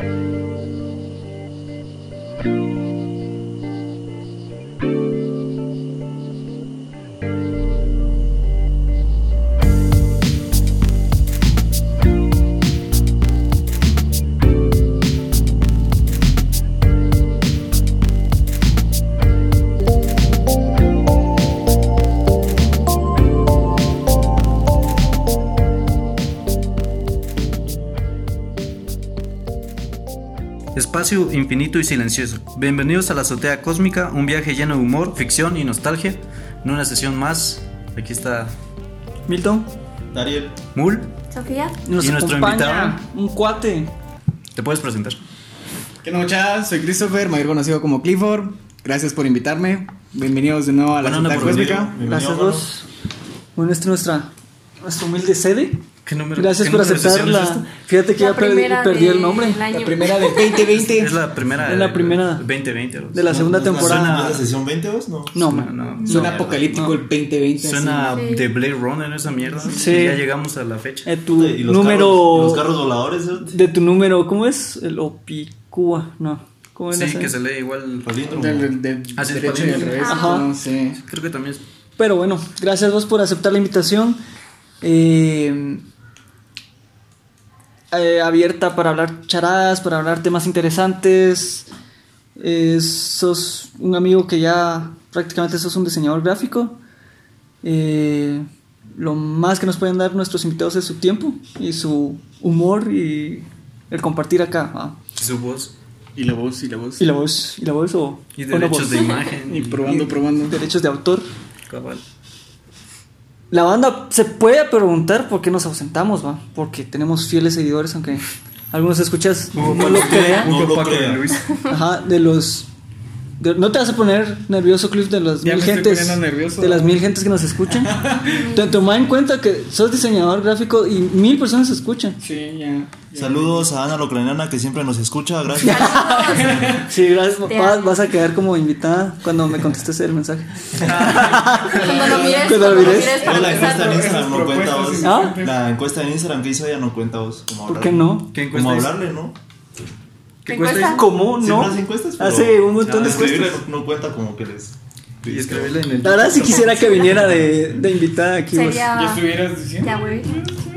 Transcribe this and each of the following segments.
Espacio infinito y silencioso. Bienvenidos a la azotea cósmica, un viaje lleno de humor, ficción y nostalgia. En una sesión más, aquí está Milton. Dariel. Mul. Sofía. Nos Y nuestro acompaña un cuate. ¿Te puedes presentar? ¿Qué no, muchachos? Soy Christopher, mayor conocido como Clifford. Gracias por invitarme. Bienvenidos de nuevo a la Bueno, venir. Cósmica. Bienvenido, Gracias mano. vos. Bueno, esta es nuestra, nuestra humilde sede. ¿Qué número? Gracias qué por número de aceptar sesión es la. esta? Fíjate que La ya perdí el nombre. La primera del 2020. Es la primera. Es la primera. 2020. algo así. De la segunda ¿No es la temporada. sesión 20 vos? No. No, Suena, man. no, Suena no. apocalíptico No. el 2020. Suena Sí. de Blade Runner esa mierda. Sí. Y ya llegamos a la fecha. Eh, tu Y los número. Carros, los carros voladores, ¿eh? De tu número, ¿cómo es? El Opicúa. No. ¿Cómo es Sí, que se lee igual. Palíndromo. Del, del- del Ah, sí, derecho y del revés. Ajá. No sé. Creo que también es. Pero bueno, gracias vos por aceptar la invitación. Eh, eh, abierta para hablar charadas, para hablar temas interesantes. Eh, sos un amigo que ya prácticamente sos un diseñador gráfico. Eh, lo más que nos pueden dar nuestros invitados es su tiempo y su humor y el compartir acá. ¿va? Su voz. Y la voz, y la voz. Y la voz, y la voz o, Y o la derechos voz. de imagen. Y probando, probando. derechos de autor. Cabal. La banda se puede preguntar por qué nos ausentamos, va. Porque tenemos fieles seguidores, aunque algunos escuchas no lo crean. No lo. Ajá, de los. No te vas a poner nervioso, Cliff, de las Ya mil gentes. nervioso. De las mil gentes que nos escuchan. Te- Toma en cuenta que sos diseñador gráfico y mil personas escuchan. Sí, ya. ya. Saludos a Ana la ucraniana que siempre nos escucha, gracias. Sí, gracias. Te Vas, a quedar como invitada cuando me contestes el mensaje. Cuando lo mires, Cuando lo mires. para la encuesta en. Instagram no cuenta vos. ¿Ah? La encuesta en Instagram que hizo ella no cuenta vos. Como ¿Por qué no? ¿Qué encuesta Como hablarle, ¿no? ¿Qué ¿Encuesta? cuesta? ¿Cómo? No. hace encuestas, pero Hace un montón de escribirle encuestas. No, cuenta como que les. Y escribirle en el. La verdad, si quisiera que viniera de, de invitada aquí. vos. Sería. Ya estuvieras diciendo. Ya, güey.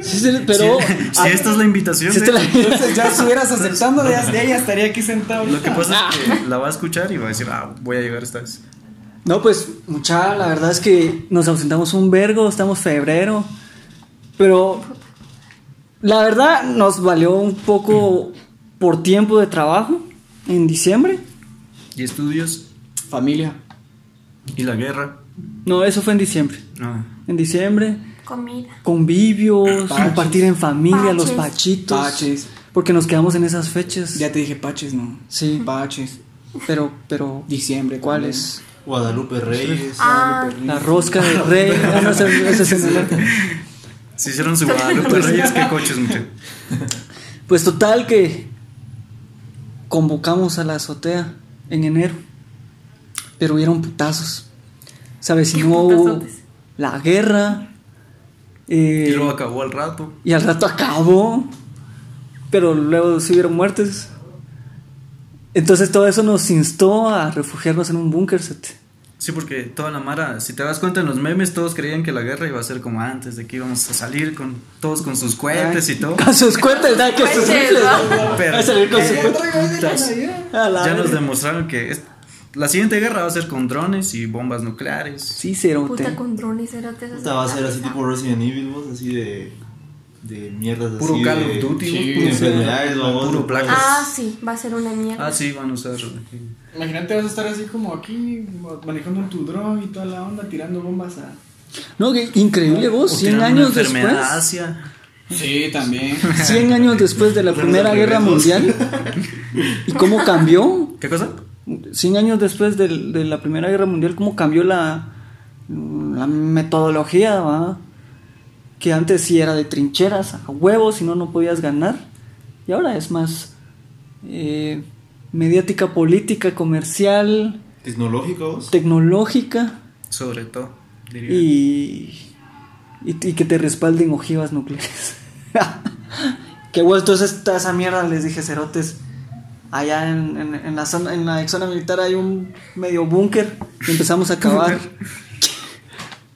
Sí, sí, pero. Si esta es la invitación. Si de la- Entonces ya estuvieras aceptando, ya, ya estaría aquí sentado. Lo que pasa Ah. es que la va a escuchar y va a decir, ah, voy a llegar esta vez. No, pues, mucha, la verdad es que nos ausentamos un vergo, estamos febrero. Pero la verdad nos valió un poco por tiempo de trabajo en diciembre. Y estudios Familia. y la guerra. No, eso fue en diciembre. Ah, En diciembre, Comida. convivios, Paches. compartir en familia, los pachitos. Paches. Porque nos quedamos en esas fechas. Ya te dije paches, ¿no? Sí, Paches. pero, pero, Diciembre. ¿cuáles? Guadalupe Reyes. Ah, La rosca del rey. Ah, no, ese- ese es el- si hicieron su Guadalupe Reyes, qué coches, mucho. Pues total que convocamos a la azotea en enero, pero hubieron putazos. ¿Sabes? Si ¿Qué no hubo la guerra eh, Y luego acabó al rato. y al rato acabó, pero luego sí hubieron muertes. Entonces todo eso nos instó a refugiarnos en un búnker. Sí, porque toda la mara, si te das cuenta en los memes, todos creían que la guerra iba a ser como antes, de que íbamos a salir con todos con sus cohetes y todo. Con sus cuentas, ¿verdad? Que sus Cohetes, rifles. Pero Va a salir con sus cuentas. A la ya nos demostraron que la siguiente guerra va a ser con drones y bombas nucleares. Sí, cerote. puta con drones, cerotes. Esta va a ser así tipo Resident Evil, vos, así de. De mierdas Puro así. Call de, of Duty, sí, de puro- enfermedades, vamos, puro de- placas. Ah, sí, va a ser una mierda. Ah, sí, van a usar. Imagínate, vas a estar así como aquí, manejando tu dron y toda la onda, tirando bombas a. No, que increíble vos, O 100 tiran años una enfermedad después. Asia. Sí, también. 100 años después de la Primera Guerra Mundial. ¿Y cómo cambió? ¿Qué cosa? 100 años después del- de, la Primera Guerra Mundial, ¿cómo cambió la, la metodología? ¿va? Que antes sí era de trincheras, a huevos, si no, no podías ganar. Y ahora es más eh, mediática, política, comercial, Tecnológico, vos. tecnológica Sobre todo, diría. y, y, y que te respalden ojivas nucleares. que bueno, entonces toda esa mierda les dije cerotes. allá en, en, en la zona, en la ex zona militar hay un medio búnker y empezamos a cavar.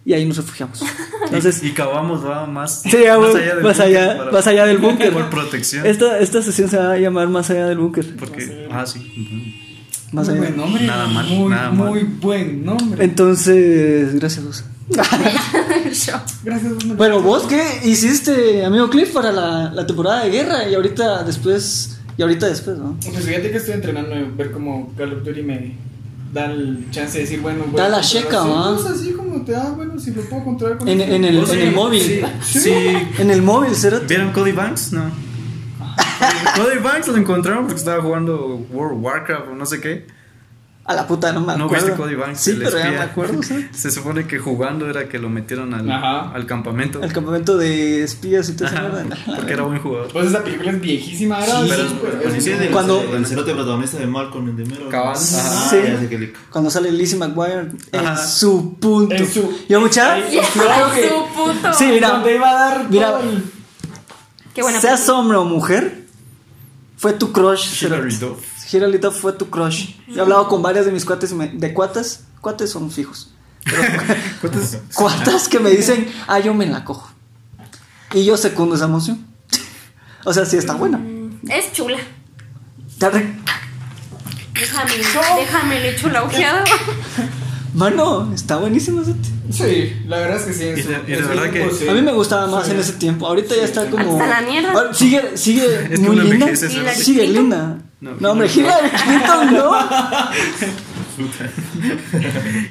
Y ahí nos refugiamos. Entonces, y, y cavamos va más, Sí, ya, güey, del más allá- para- más allá del búnker. Por protección. esta, esta sesión se va a llamar Más allá del búnker. Porque, ah, sí. Más Muy allá. buen nombre. Nada mal, Muy, nada mal. muy buen nombre. Entonces, gracias. Yo. Gracias, me- Bueno, vos qué hiciste, amigo Cliff, para la, la temporada de guerra y ahorita después, y ahorita después, ¿no? Pues fíjate que estoy entrenando a ver cómo Call of Duty me da el chance de decir, bueno, Da la checa, pues así como te da, bueno, si lo puedo controlar con En, en el, ¿Vos en sí? el móvil. Sí, sí. En el móvil, ¿será? ¿Vieron Cody Banks? No. Cody Banks lo encontraron porque estaba jugando World of Warcraft o no sé qué. A la puta, no me ¿No acuerdo. viste Cody Banks? Sí, el pero ya espía? me acuerdo, ¿sabes? Se supone que jugando era que lo metieron al, al campamento. El campamento de espías y todo eso. ¿verdad? porque era buen jugador. Pues esa película es viejísima, ahora. Sí, pero sí, es pero Cuando- del cerote protagonista de Malcolm, el de Mero. Cabal. Ah, Sí. ya Cuando sale Lizzie McGuire en Ajá. su punto. En su- Yo, mucha. Que- Su puto. Sí, mira, Donde iba a dar Mira. el- Qué buena seas película. hombre o mujer, fue tu crush. Hilary. Duff. Hilary Duff fue tu crush. Yo he hablado con varias de mis cuates, y me- de cuates, cuates son fijos. ¿Cuántas? cuatas que me dicen, ah, yo me la cojo. Y yo secundo esa emoción. o sea, sí está buena. Es chula. Déjame, déjame, le echo la ojeada. Mano, está buenísima. cerote. Sí, la verdad es que sí. en Y de- y de en su verdad que- sí. A mí me gustaba más Sí. en ese tiempo. Ahorita ya está como. Hasta la mierda. Ahora, sigue, sigue Es que muy linda. Sigue Clinton. linda. No, No, hombre, Hillary- Clinton, no.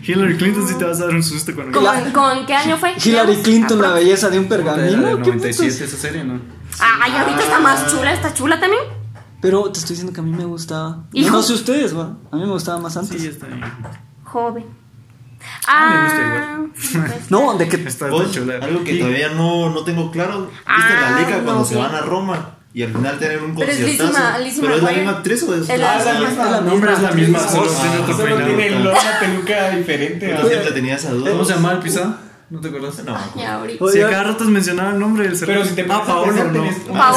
Hillary Clinton sí te vas a dar un susto cuando ¿Con, ¿Con qué año fue? Hillary Clinton, la belleza de un pergamino. ¿Qué 97 putas? esa serie, ¿no? Ay, ahorita está más chula, está chula también. Pero te estoy diciendo que a mí me gustaba. Hijo. No sé ustedes, va. A mí me gustaba más antes. Sí, está bien. Joven. Ah, me Ah, gusta pues, No, de que. Está, está chula. algo que todavía no, no tengo claro. ¿Viste Ah, la leca cuando no, se sí. van a Roma? Y al final tienen un Pero es conciertazo. ¿Pero es la misma actriz o es Es la Ah, es la misma. misma. la No, hombre, es la misma, solo Ah, tiene otro Solo peinado. tiene el- una peluca diferente. Yo siempre tenía esa duda. ¿Cómo se llama el pisado? ¿No te acuerdas? No. Ya, ahorita. Si a cada rato mencionaba el nombre del Pero si te Ah, Paolo, no. Paolo. Ah,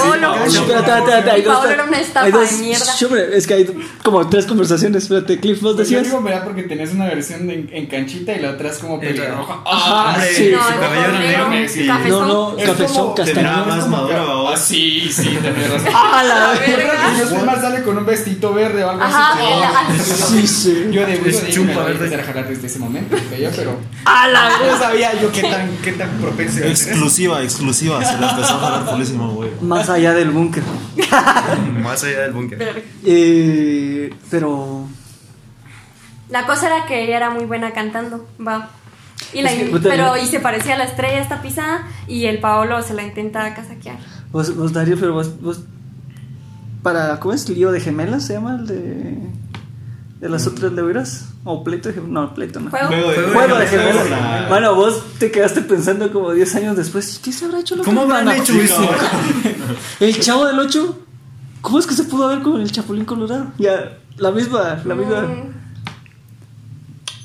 Paolo. era una estafa hay dos- de mierda. Es que hay como tres conversaciones. Espérate, Cliff, vos Pues yo decías. digo, ¿verdad? Porque tenés una versión en, en canchita y la otra es como pelirroja. Hombre, sí. No, su es cabello era negro, negro. sí. cafezón. No, cafezón, castaño. más madura. Ah, sí, sí, tenés razón. ¡Ah, la Yo verga! más sale con un vestito verde o algo así. Sí, sí. Yo de gusto dije, chumpa verde. desde ese momento, yo, pero ¡Ah, la verga! sabía yo qué tan, qué tan propenso era. Exclusiva, exclusiva. Se la empezó a jalar fulísimo, güey. Más allá del búnker. Más allá del búnker. Eh, pero. La cosa era que ella era muy buena cantando, va. Y la, Es que, puta, pero y se parecía a la estrella esta pisada y el Paolo se la intenta casaquear. Vos, vos Darío, pero vos, vos. Para. ¿Cómo es? ¿Lío de gemelas se llama? El de. De las otras leveras. ¿O pleito de gemelas? No, pleito no. Juego. Juego de, Juego de. La- Bueno, vos te quedaste pensando como 10 años después. ¿y ¿Qué se habrá hecho la ¿Cómo habrán hermana? hecho eso? El chavo del 8. ¿Cómo es que se pudo ver con el Chapulín Colorado? Ya, la misma, la misma. Mm,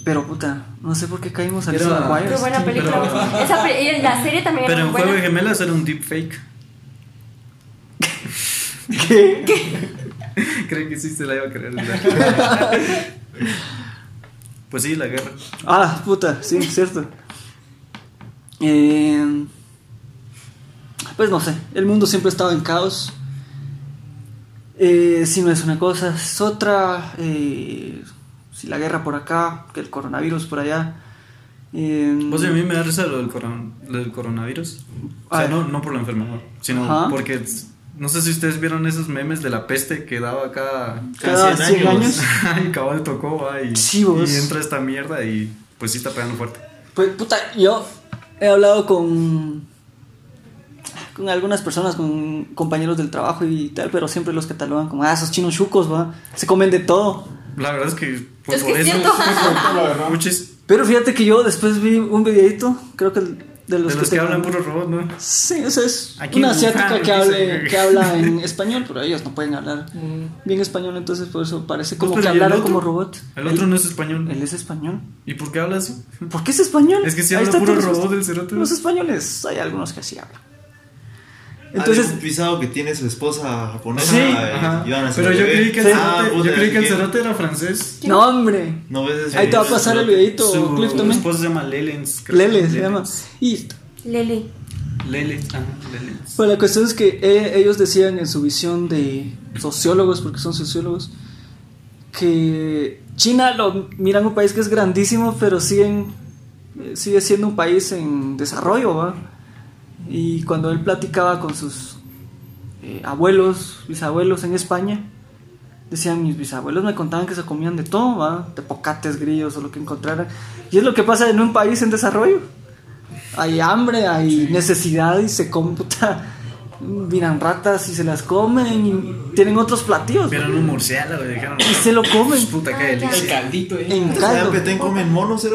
Pero puta, no sé por qué caímos al McGuire. qué buena película. Pero- Esa pe- la serie también Pero era en Juego de buena. Gemelas era un deepfake. ¿Qué? Creen que sí se la iba a creer. pues sí, la guerra. Ah, puta, sí, cierto. Eh, pues no sé, el mundo siempre ha estado en caos. Eh, si no es una cosa, es otra. Eh, si la guerra por acá, que el coronavirus por allá. Eh, y a mí me da risa lo del, coron- lo del coronavirus. O sea, Ah. no, no por la enfermedad, sino Ajá. porque no sé si ustedes vieron esos memes de la peste que daba cada, cada 100 años. y cabal tocó va, y, Sí, y entra esta mierda y pues sí está pegando fuerte. Pues puta, yo he hablado con con algunas personas, con compañeros del trabajo y tal, pero siempre los catalogan como, ah, esos chinos chucos, va, se comen de todo. La verdad es que pues, Es por eso Pero fíjate que yo después vi un videito, creo que el- de los, de los que hablan puro robot, ¿no? Sí, o sea, es Aquí una asiática que, hable, que habla en español, pero ellos no pueden hablar bien español, entonces por eso parece como Pues, que pero ¿y el hablaran otro? como robot. El otro no es español. Él es español. ¿Y por qué habla así? ¿Por qué es español? Es que si habla puro robot respuesta. del cerote. Los españoles, hay algunos que sí hablan. Entonces, un pisado que tiene su esposa japonesa. Sí, eh, Ajá. a Pero yo creí que el Sí. Ah, cerote, yo creí que el ¿qué? cerote era francés. no, hombre. No ves ese Ahí te va a pasar el videito, Su Cliff también. esposa se llama Lelens. Lele se llama. Y Lele. Lele, ajá, Lelens. Bueno, la cuestión es que eh, ellos decían en su visión de sociólogos, porque son sociólogos, que China lo miran un país que es grandísimo, pero siguen, eh, sigue siendo un país en desarrollo, ¿va? Y cuando él platicaba con sus eh, abuelos, bisabuelos en España, decían, mis bisabuelos me contaban que se comían de todo, ¿va? De pocates, grillos o lo que encontraran. Y es lo que pasa en un país en desarrollo. Hay hambre, hay necesidad y se comen, puta, miran ratas y se las comen y tienen otros platillos. Vieron un murciélago y dijeron. Y se lo comen. Puta, qué delicia. caldito, eh. En O sea, caldo. Petén comen monos.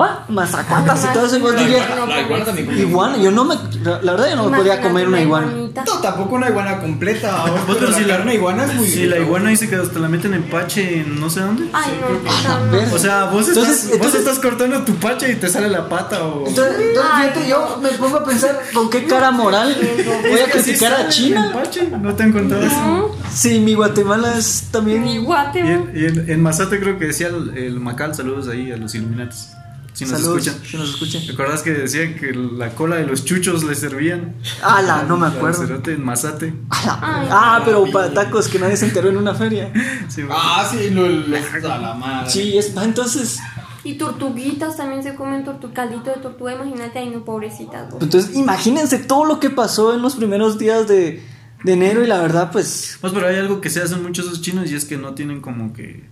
Va, mazacuatas y todo eso. y vos dije, No, La iguana también come. iguana, yo no me. La verdad, yo no me podía comer una iguana. No, tampoco una iguana completa. Vos, pero la si la, de iguana es muy si la iguana dice que hasta la meten en pache en no sé dónde. Ay, no. O sea, vos, estás, entonces- vos estás cortando tu pache y te sale la pata o. Entonces, entonces, fíjate, yo me pongo a pensar con qué cara moral voy a sí criticar a China. pache, no te han contado eso. Si mi Guatemala es también. ni guate, Y en, Mazate creo que decía el, el Macal, saludos ahí a los Illuminatis. Si nos Saludos, escuchan. si nos escuchan. ¿Te acuerdas que decían que la cola de los chuchos le servían? Ala, no me acuerdo. cerote en Mazate. Ala. Ay, Ah, pero para tacos que nadie se enteró en una feria. Sí, Ah, sí, lo, lo a la madre. Sí, es pa, entonces. Y tortuguitas también se comen tortu caldito de tortuga, imagínate, ay no, pobrecitas. vos. Entonces, imagínense todo lo que pasó en los primeros días de, de enero y la verdad, pues. Pues pero hay algo que se hacen muchos esos chinos y es que no tienen como que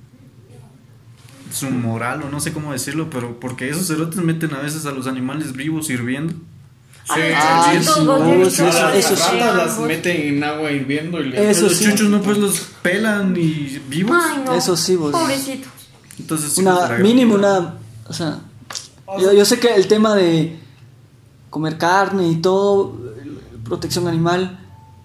su moral o no sé cómo decirlo, pero porque esos cerotes meten a veces a los animales vivos hirviendo. A los Ah, sí, vos, no, sí, eso- sí. ratas las vos. meten en agua hirviendo y los sí. chuchos no pues los pelan y vivos. Ay, no. Eso sí, vos. Pobrecitos. Entonces Una, la- mínimo una. O sea, yo, yo sé que el tema de comer carne y todo, protección animal,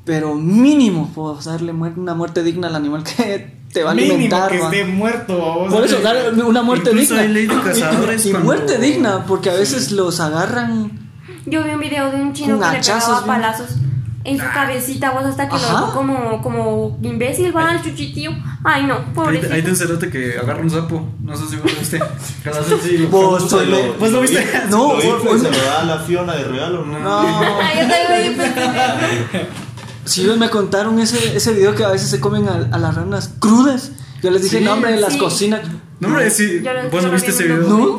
pero mínimo, pues darle una muerte digna al animal que te va a Mínimo alimentar. que va. esté muerto. vamos. Por eso, darle una muerte Incluso digna. hay ley de cazadores y cuando- muerte digna, porque a veces los agarran. Yo vi un video de un chino que le pegaba bien. palazos en su cabecita, vos hasta que Ajá. lo como, como imbécil, va al chuchitío. Ay, no, Hay, pobrecito. hay de un cerote que agarra un sapo. No sé si vos lo viste. Que lo así. Vos, lo- le- ¿Vos lo viste? No, Lo y vos- se lo da a la Fiona de regalo, ¿no? No. Ay, yo también pensando. Si ellos me contaron ese, ese video que a veces se comen a, a las ranas crudas. Yo les dije, Sí, no, hombre, en las sí. cocinas. No, hombre, sí. Lo- ¿Vos no viste vi ese video? No.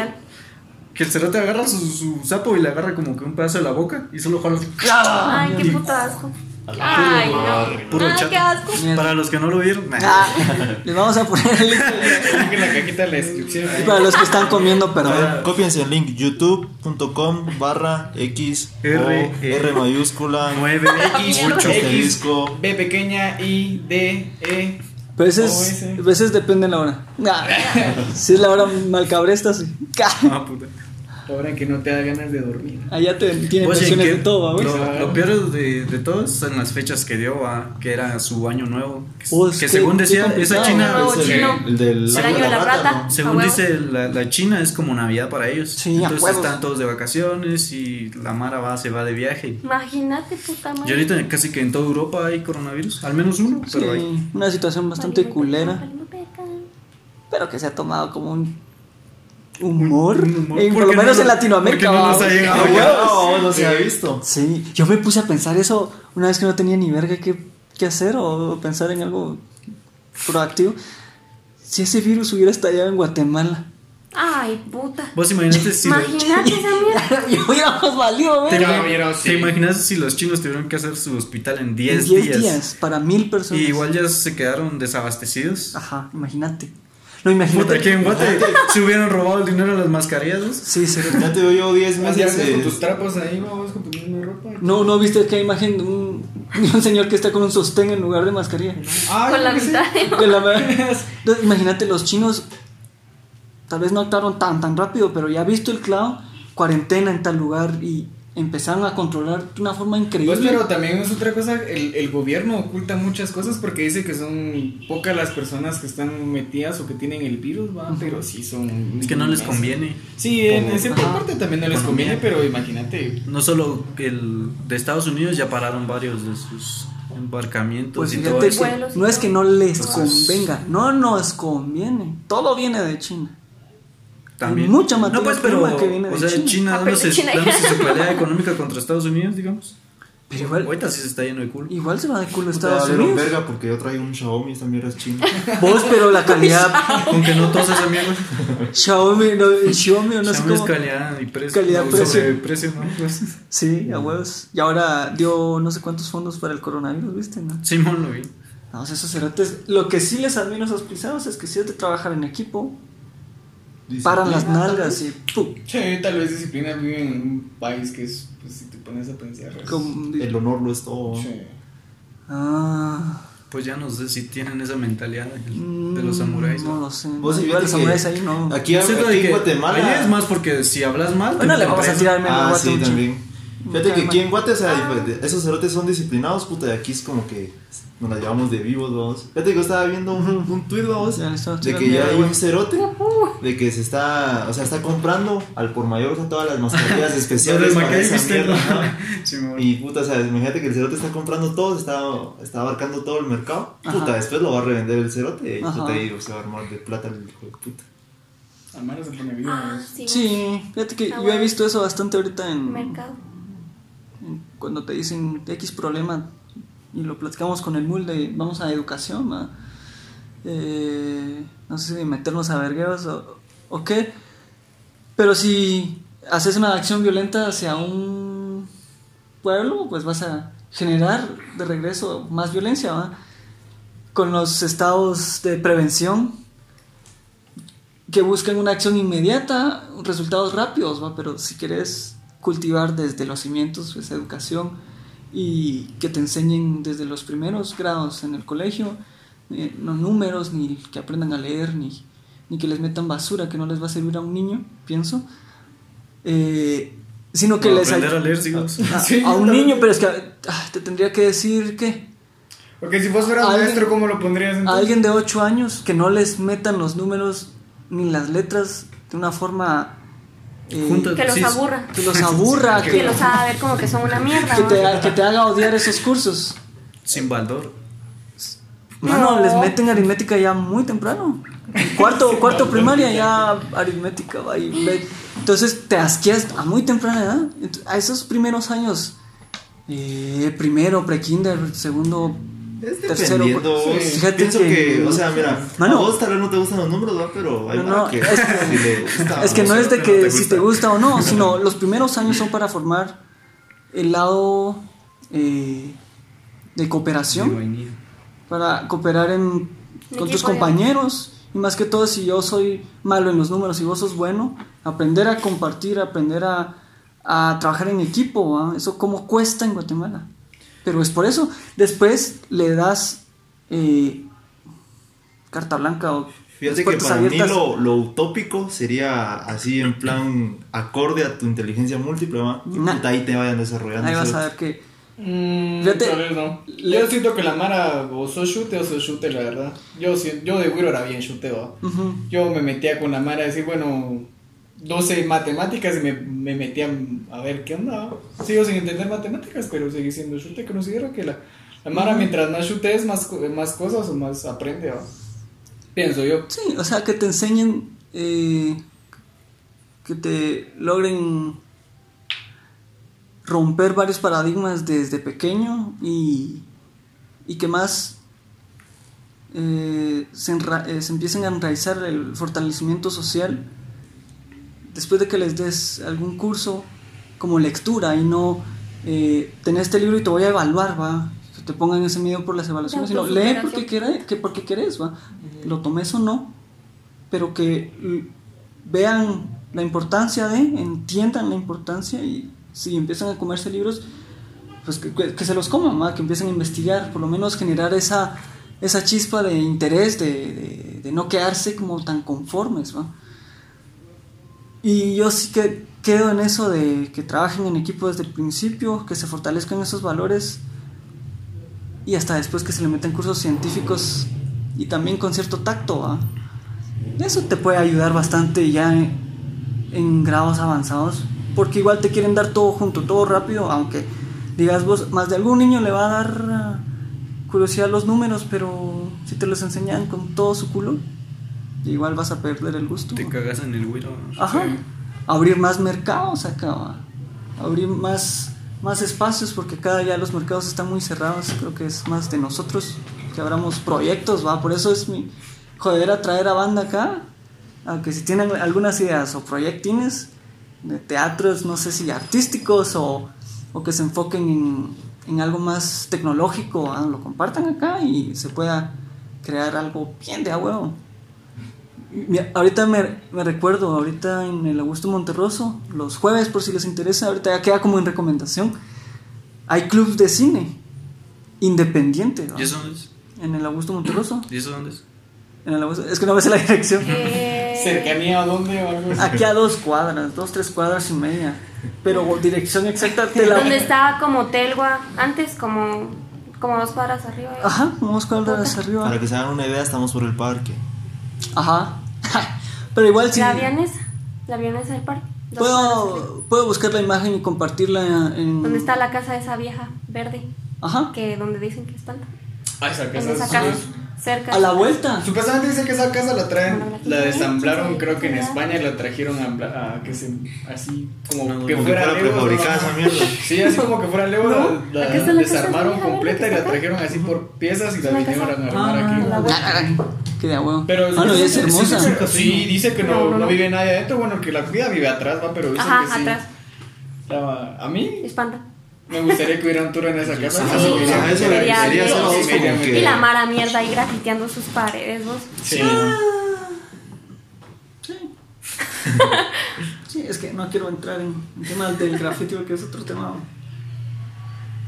Que el cerote agarra su, su sapo y le agarra como que un pedazo de la boca y solo jala. Ay, qué puto asco. Ay, no. Puro chato. qué asco. Para los que no lo vieron, nah. Ah, les vamos a poner el link. En la cajita de la descripción. Y para los que están comiendo, perdón. ver, Cópiense el link youtube.com barra X R, o E. R mayúscula 9 X, mucho X, asterisco. B pequeña, I, D, E. A veces, veces depende de la hora. Ah, si es la hora malcabresta, sí. Ah, puta. Ahora que no te da ganas de dormir. Allá te, tiene Pues, ¿y versiones qué? de todo, ¿va, Lo, güey? lo peor de, de todo es en las fechas que dio, ¿va? que era su año nuevo. Que, Oh, que que- según decía, esa China, No, Es el, chino. el del El año de la rata. ¿no? según dice la, la China, es como Navidad para ellos. Sí, Entonces están todos de vacaciones y la Mara va, se va de viaje. Imagínate, puta Y madre. ahorita casi que en toda Europa hay coronavirus, al menos uno, pero hay. Sí, una situación bastante culera, pero que se ha tomado como un humor. Un humor. En- por lo menos no en Latinoamérica. porque no nos ha llegado Ah. No, no se ha visto. Sí, yo me puse a pensar eso una vez que no tenía ni verga qué, qué hacer o pensar en algo proactivo. Si ese virus hubiera estallado en Guatemala, Ay, puta. Vos imaginaste si. Imagínate esa mierda. yo hubiéramos valido, ¿Te, te imaginas si los chinos tuvieron que hacer su hospital en En 10 10 días? días. para mil personas. Y igual ya se quedaron desabastecidos. Ajá, imagínate. No, imagínate. Puta, que en Guate se hubieran robado el dinero de las mascarillas. ¿no? Sí, sí. Ya te doy yo 10 Así meses. con eh, tus trapos ahí, vamos con tu misma ropa. No, no viste que hay imagen de un, señor que está con un sostén en lugar de mascarilla. Ah, Con la mitad Entonces, imagínate, los chinos tal vez no actuaron tan tan rápido, pero ya visto el clavo, cuarentena en tal lugar y empezaron a controlar de una forma increíble. Pues, pero también es otra cosa, el, el gobierno oculta muchas cosas porque dice que son pocas las personas que están metidas o que tienen el virus, va, pero sí son... Es que no les conviene. Sí, en, cierta Ajá. parte también no les Economía. conviene, pero imagínate. No solo el de Estados Unidos, ya pararon varios de sus embarcamientos Pues y todo eso. no es que no les Entonces- convenga, no nos conviene. Todo viene de China. También. Hay mucha materia no, pues, pero, prima que viene de o sea, China. China, Ah, pero dándose, China dándose su pelea económica contra Estados Unidos, digamos. Pero igual, Ahorita sí se está yendo de culo. igual se va de culo Puta, Estados Unidos. verga porque yo traigo un Xiaomi, esta mierda es china. Vos, pero la calidad. Con que no todos esa mierda. Xiaomi, no, el Xiaomi, o no sé Xiaomi es cómo. calidad y precio. Calidad, no, precio. sobre precio, ¿no? Pues, Sí, a huevos. Y ahora dio no sé cuántos fondos para el coronavirus, ¿viste? No, Simón lo vi. no esos cerotes. Lo que sí les admiro a esos pisados es que si es de trabajar en equipo, paran las nalgas y. ¡pum! Sí, tal vez disciplina vive en un país que es, pues si te pones a pensar. es- Como- El honor lo es todo. Sí. Ah. Pues ya no sé si tienen esa mentalidad de, de mm, los samuráis. No ¿no? lo sé. Vos No, igual los samuráis ahí no. Aquí, aquí de en Guatemala. ahí es más porque si hablas mal. Bueno, le vamos a tirar menos Ah, sí, también. Fíjate que aquí en Guate, o sea, de- esos cerotes son disciplinados, puta, de aquí es como que nos la llevamos de vivos, vamos. Fíjate que yo estaba viendo un, un tweet, vamos, de que ya hay un cerote, de que se está, o sea, está comprando al por mayor o sea, todas las mascarillas especiales. Y puta, o sea, imagínate que el cerote está comprando todo, está, está abarcando todo el mercado. Puta, Ajá. después lo va a revender el cerote y puta, y se va a armar de plata el hijo de puta. Al menos se pone bien. Ah, ¿no? sí. Sí, fíjate que Ah, yo he visto eso bastante ahorita en, Mercado. Cuando te dicen X problema y lo platicamos con el MUL de vamos a educación, ¿va? Eh, no sé si meternos a vergueos o, o qué, pero si haces una acción violenta hacia un pueblo, pues vas a generar de regreso más violencia, ¿va? Con los estados de prevención que buscan una acción inmediata, resultados rápidos, ¿va? pero si quieres cultivar desde los cimientos esa educación y que te enseñen desde los primeros grados en el colegio, eh, no números, ni que aprendan a leer, ni, ni que les metan basura que no les va a servir a un niño, pienso, eh, sino que No, les... aprender a leer, sigamos. a, Sí, a un niño, pero es que ah, te tendría que decir que Porque si vos fueras Alguien- maestro, ¿cómo lo pondrías a entonces? alguien de 8 años que no les metan los números ni las letras de una forma Que los Sí, aburra. que los aburra, Que que, los haga ver como que son una mierda. que ¿no? te, que te haga odiar esos cursos. Sin baldor. Mano, No. les meten aritmética ya muy temprano. Cuarto, cuarto primaria ya aritmética va y ve- Entonces te asqueas a muy temprana edad. A esos primeros años, eh, primero, pre-kinder, segundo, Es tercero. dependiendo. Fíjate Pienso que, que, o sea, mira, Mano. a vos tal vez no te gustan los números, ¿va? pero hay No, no, que es que- si le gusta, Es que no es de no que te si gusta. te gusta o no, sino los primeros años son para formar el lado eh, de cooperación, para cooperar en, con tus compañeros. Y más que todo, si yo soy malo en los números y vos sos bueno, aprender a compartir, aprender a, a trabajar en equipo, ¿va? eso como cuesta en Guatemala. Pero es por eso, después le das eh, carta blanca o Fíjate que para mí abiertas. lo, lo utópico sería así en plan acorde a tu inteligencia múltiple, ¿va? Y Nah. ahí te vayan desarrollando. Ahí vas a ver que Mm, Fíjate, tal vez no. le- Yo siento que la Mara o sos chute o sos chute, la verdad. Yo, yo de güiro era bien chute, ¿va? ujú, Yo me metía con la Mara a decir, bueno, 12 matemáticas y me, me metía a ver qué onda. Sigo sin entender matemáticas, pero seguí siendo chute. Considero que la, la Mara, mientras más chute es, más, más cosas o más aprende, ¿va? Pienso yo. Sí, o sea, que te enseñen, eh, que te logren romper varios paradigmas desde pequeño y, y que más eh, se, enra- eh, se empiecen a enraizar el fortalecimiento social después de que les des algún curso como lectura y no eh, tener este libro y te voy a evaluar, va. Que te pongan ese miedo por las evaluaciones, sino lee porque, quiere, que porque querés, va. Lo tomes o no, pero que vean la importancia de, entiendan la importancia y si empiezan a comerse libros, pues que, que- que se los coman, ¿va? que empiecen a investigar, por lo menos generar esa, esa chispa de interés, de, de- de no quedarse como tan conformes. ¿va? Y yo sí que quedo en eso de que trabajen en equipo desde el principio, que se fortalezcan esos valores y hasta después que se le meten cursos científicos y también con cierto tacto. Eso te puede ayudar bastante ya en, en grados avanzados, porque igual te quieren dar todo junto, todo rápido, aunque digas vos, más de algún niño le va a dar ah, curiosidad los números, pero si te los enseñan con todo su culo, igual vas a perder el gusto. Te cagas en el güiro. Ajá. Abrir más mercados acá, abrir más, más espacios, porque cada día los mercados están muy cerrados. Creo que es más de nosotros que abramos proyectos, va. Por eso es mi joder a traer a banda acá. Aunque si tienen algunas ideas o proyectines de teatros, no sé si artísticos o, o que se enfoquen en, en algo más tecnológico, ¿va? lo compartan acá y se pueda crear algo bien de a huevo. Mira, ahorita me, me recuerdo, ahorita en el Augusto Monterroso, los jueves por si les interesa, ahorita ya queda como en recomendación, hay clubs de cine independiente. ¿va? ¿Y eso dónde es? En el Augusto Monterroso. ¿Y eso dónde es? En el Augusto- es que no me sé la dirección. Eh, ¿Cercanía a dónde o algo así? Aquí a dos cuadras, dos, tres cuadras y media. Pero dirección exacta te la... Donde estaba como Telgua, antes como, como dos cuadras arriba. Ajá, como dos cuadras Para arriba. que se hagan una idea, estamos por el parque. Ajá. Pero igual si... La avionesa, la avionesa del parque. Puedo, puedo buscar la imagen y compartirla en... Donde está la casa de esa vieja verde, Ajá. que donde dicen que espanta. Ah, esa En casa. esa es- casa, cerca. A la vuelta. Supuestamente dice que esa casa la traen, Bueno, la desamblaron, sí, creo que en sí, España y la trajeron a, que se, así como No, que Como fuera, prefabricada ¿no? esa mierda. Sí, así como que fuera Lego, la, la la casa desarmaron completa y la trajeron así por piezas y la vinieron a armar Ah, aquí. Que de a huevo. Pero ah, no, es sí, hermosa. Sí, sí, dice que no, No, no, no no. vive nadie adentro. Bueno, que la cuida vive atrás, va, pero dice Ajá, que sí. atrás. A mí Espanta. me gustaría que hubiera un tour en esa casa. Sí, eso sería ser algo sí, como iría- que- Y la Mara mierda ahí grafiteando sus paredes, vos. Sí. Sí. Sí, es que no quiero entrar en el tema del grafiti porque es otro tema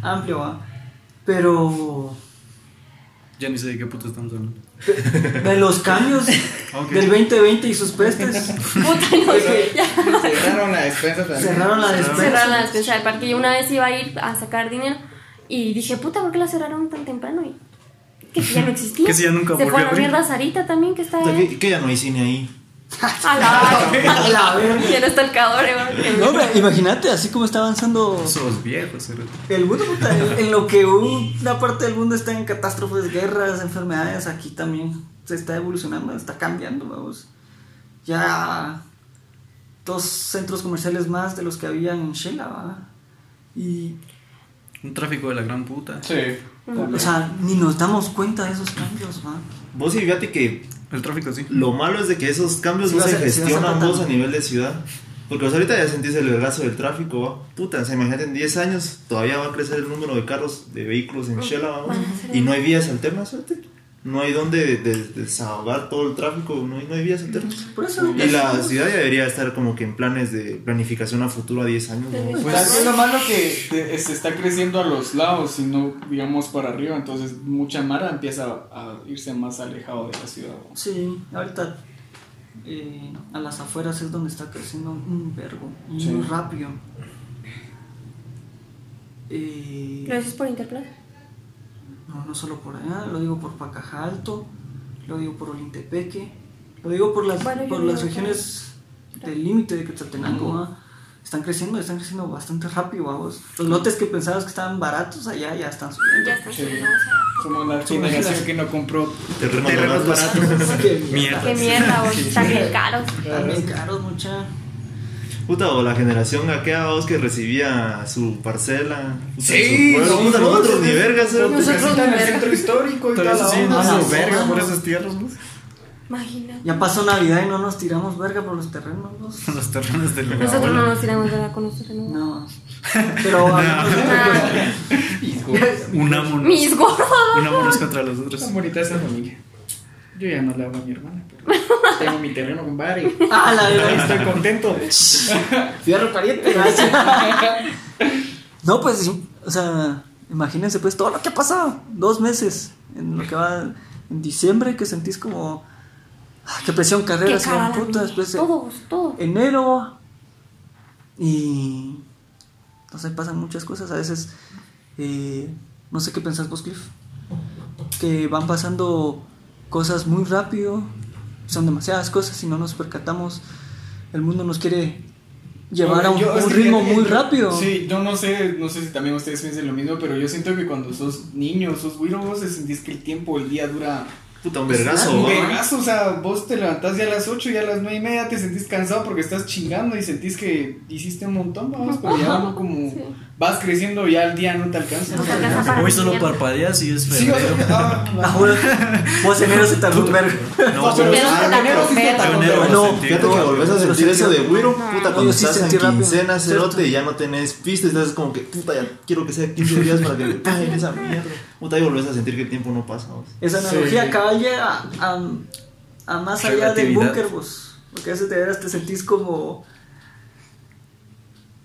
amplio, ¿va? Pero Ya ni sé de qué puta estamos hablando. de los cambios Ok. del 2020 y sus pestes, Puta, no sé. Ya. Cerraron la despensa también. cerraron la Cerraron. Cerraron la despensa. despensa del parque. Y una vez iba a ir a sacar dinero y dije, puta, ¿por qué la cerraron tan temprano? Y que ya no existía. Que si ya nunca Se fue a la mierda Sarita también, que está O sea, ahí. que, que ya no hay cine ahí. A la cabrón, No, hombre, imagínate, así como está avanzando Sos viejos, cerote. el mundo, puta, en, en lo que una parte del mundo está en catástrofes, guerras, enfermedades, aquí también se está evolucionando, está cambiando, vamos. Ya dos centros comerciales más de los que había en Shela, ¿va? Y, Un tráfico de la gran puta. Sí. o sea, ni nos damos cuenta de esos cambios, ¿va? Vos y fíjate que El tráfico sí. lo malo es de que esos cambios Sí no se gestionan vos a nivel de ciudad. Porque vos ahorita ya sentís el vergazo del tráfico, ¿va? Puta, o sea, imagínate en 10 años todavía va a crecer el número de carros, de vehículos en Shela, vamos. Y no hay vías alternas, ¿suerte? No hay donde de- de- desahogar todo el tráfico, no hay, no hay vías alternas. Por eso. Y la ciudad ya debería estar como que en planes de planificación a futuro a 10 años. ¿no? Pues es lo malo que se está creciendo a los lados y no, digamos, para arriba. Entonces, mucha mara empieza a irse más alejado de la ciudad. Sí, ahorita eh, a las afueras es donde está creciendo un Sí. muy rápido. Eh, es por Interplaza. No, no solo por allá, lo digo por Pacaja Alto, lo digo por Olintepeque, lo digo por las, Bueno, por las que- regiones del límite de Quetzaltenango. Están creciendo, están creciendo bastante rápido, vamos. Los lotes que pensabas que estaban baratos allá ya están subiendo. Ya está Sí. subiendo, o sea, Somos la generación que no compró Terrenos terrenos baratos. baratos. Qué Mierda. Qué mierda, vos. Están bien caros. Están bien caros, mucha. Puta, o la generación aquella vos que recibía su parcela. Puta, Sí, su pueblo, sí, puta, sí, nosotros ni vergas, Nosotros en el verga. centro histórico y tal. eso la sí, no Ah, nos verga por esas tierras, ¿no? Imagínate. Ya pasó Navidad y no nos tiramos verga por los terrenos. ¿no? Los terrenos del Nosotros no nos tiramos la con nosotros, ¿no? No. Pero cosa. Unámonos. Mis gordos. Unámonos contra los otros. Tan bonita esa familia. Yo ya no le hago a mi hermana, pero tengo mi terreno con Barry. Ah, la verdad. estoy contento. Fierro pariente. No, pues, o sea, imagínense pues todo lo que ha pasado. Dos meses en lo que va en diciembre que sentís como ah, que presión Qué carreras, cara gran la puta, después de Todos, todos. enero y entonces ahí pasan muchas cosas a veces eh, no sé qué pensás vos Cliff que van pasando cosas muy rápido son demasiadas cosas y no nos percatamos el mundo nos quiere llevar a un, que ritmo muy rápido. Sí, yo no sé, no sé si también ustedes piensen lo mismo, pero yo siento que cuando sos niño, sos güiro, vos sentís que el tiempo, el día dura Puta, un vergazo, un vergazo, o sea, vos te levantás ya a las 8 y a las 9 y media te sentís cansado porque estás chingando y sentís que hiciste un montón, vamos, pero ya algo como Sí. vas creciendo ya el día no te alcanza. No te alcanza para Hoy solo parpadeas y es febrero. ah, Ah, bueno, vos enero se tardó un vergo. No, No, pero en enero sí te tardó, No. Fíjate que volvés a sentir eso de güiro, No, puta, cuando estás en quincena, cerote, y ya no tenés pista, estás como que, puta, ya quiero que sea 15 días para que me paguen esa mierda. Puta, y volvés a sentir que el tiempo no pasa. vos. Esa analogía Sí. cabal llega a, a, a más allá del búnker, vos. Porque a veces de veras te sentís como.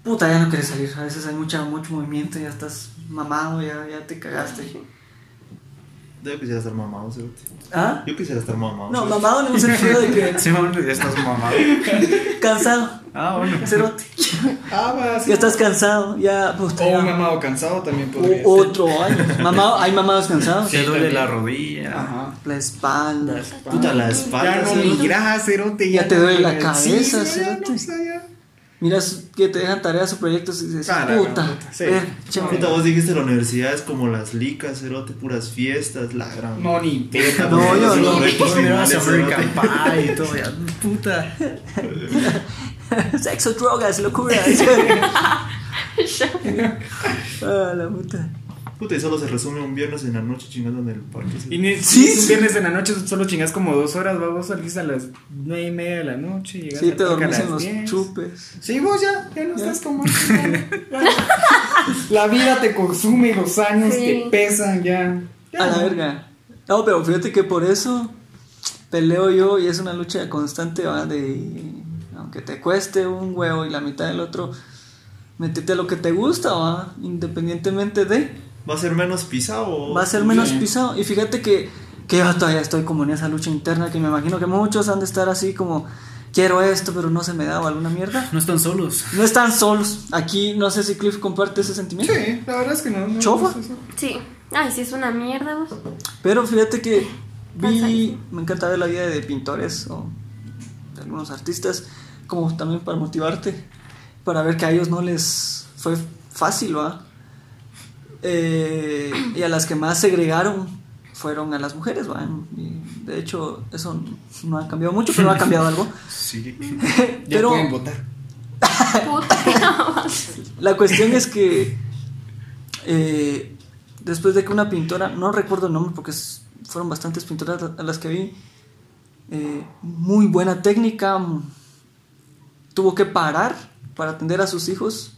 Puta, ya no quieres salir. A veces hay mucha, mucho movimiento, ya estás mamado, ya, ya te cagaste. Yo quisiera estar mamado, cerote. ¿Ah? Yo quisiera estar mamado. No, cerote. mamado en un sentido de que Sí, mamá, ya estás mamado. cansado. Ah, bueno. Cerote. Ah, va, sí. Ya estás cansado, ya. Puta, O ya. un mamado cansado también podría O- ser. otro año. Mamado, hay mamados cansados. Te duele la rodilla. Ajá. La espalda. Puta, la espalda. Ya no cerote. miras, cerote. Ya te duele la Sí, cabeza, ya cerote. No. Miras que te dejan tareas o proyectos y dices, Ah, puta. gran puta, sí. vos dijiste la universidad es como las licas, cerote, puras fiestas, la gran. No, ni verga. No, yo no. mirabas finales, American. Pie y todo, ya. Puta. Sexo, drogas, locura. ah, la puta. Puta, y solo se resume un viernes en la noche chingando en el parque. Y ni, Sí, un sí. viernes en la noche solo chingas como dos horas, va, vos salís a las nueve y media de la noche, llegas Sí, a te dormís en los 10. chupes. Sí, vos ya, ya no estás como. La vida te consume, los años Sí. te pesan, ya. ya. A la verga. No, pero fíjate que por eso peleo yo y es una lucha constante, ¿va? De. Aunque te cueste un huevo y la mitad del otro, metete a lo que te gusta, ¿va? Independientemente de. ¿Va a ser menos pisado? Va a ser menos Sí. pisado. Y fíjate que, que yo todavía estoy como en esa lucha interna que me imagino que muchos han de estar así como. Quiero esto, pero no se me da o alguna mierda. No están solos. No están solos. Aquí no sé si Cliff comparte ese sentimiento. Sí, la verdad es que no. no ¿Chofa? es. Sí. Ay, sí, es una mierda, vos. Pero fíjate que vi, me encanta ver la vida de pintores o de algunos artistas, como también para motivarte, para ver que a ellos no les fue fácil, ¿va? Eh, y a las que más segregaron fueron a las mujeres, ¿va? Y de hecho, eso no ha cambiado mucho, pero ha cambiado algo. Sí. Ya pero pueden votar. La cuestión es que eh, después de que una pintora, no recuerdo el nombre porque es- fueron bastantes pintoras a las que vi, eh, muy buena técnica, mm, tuvo que parar para atender a sus hijos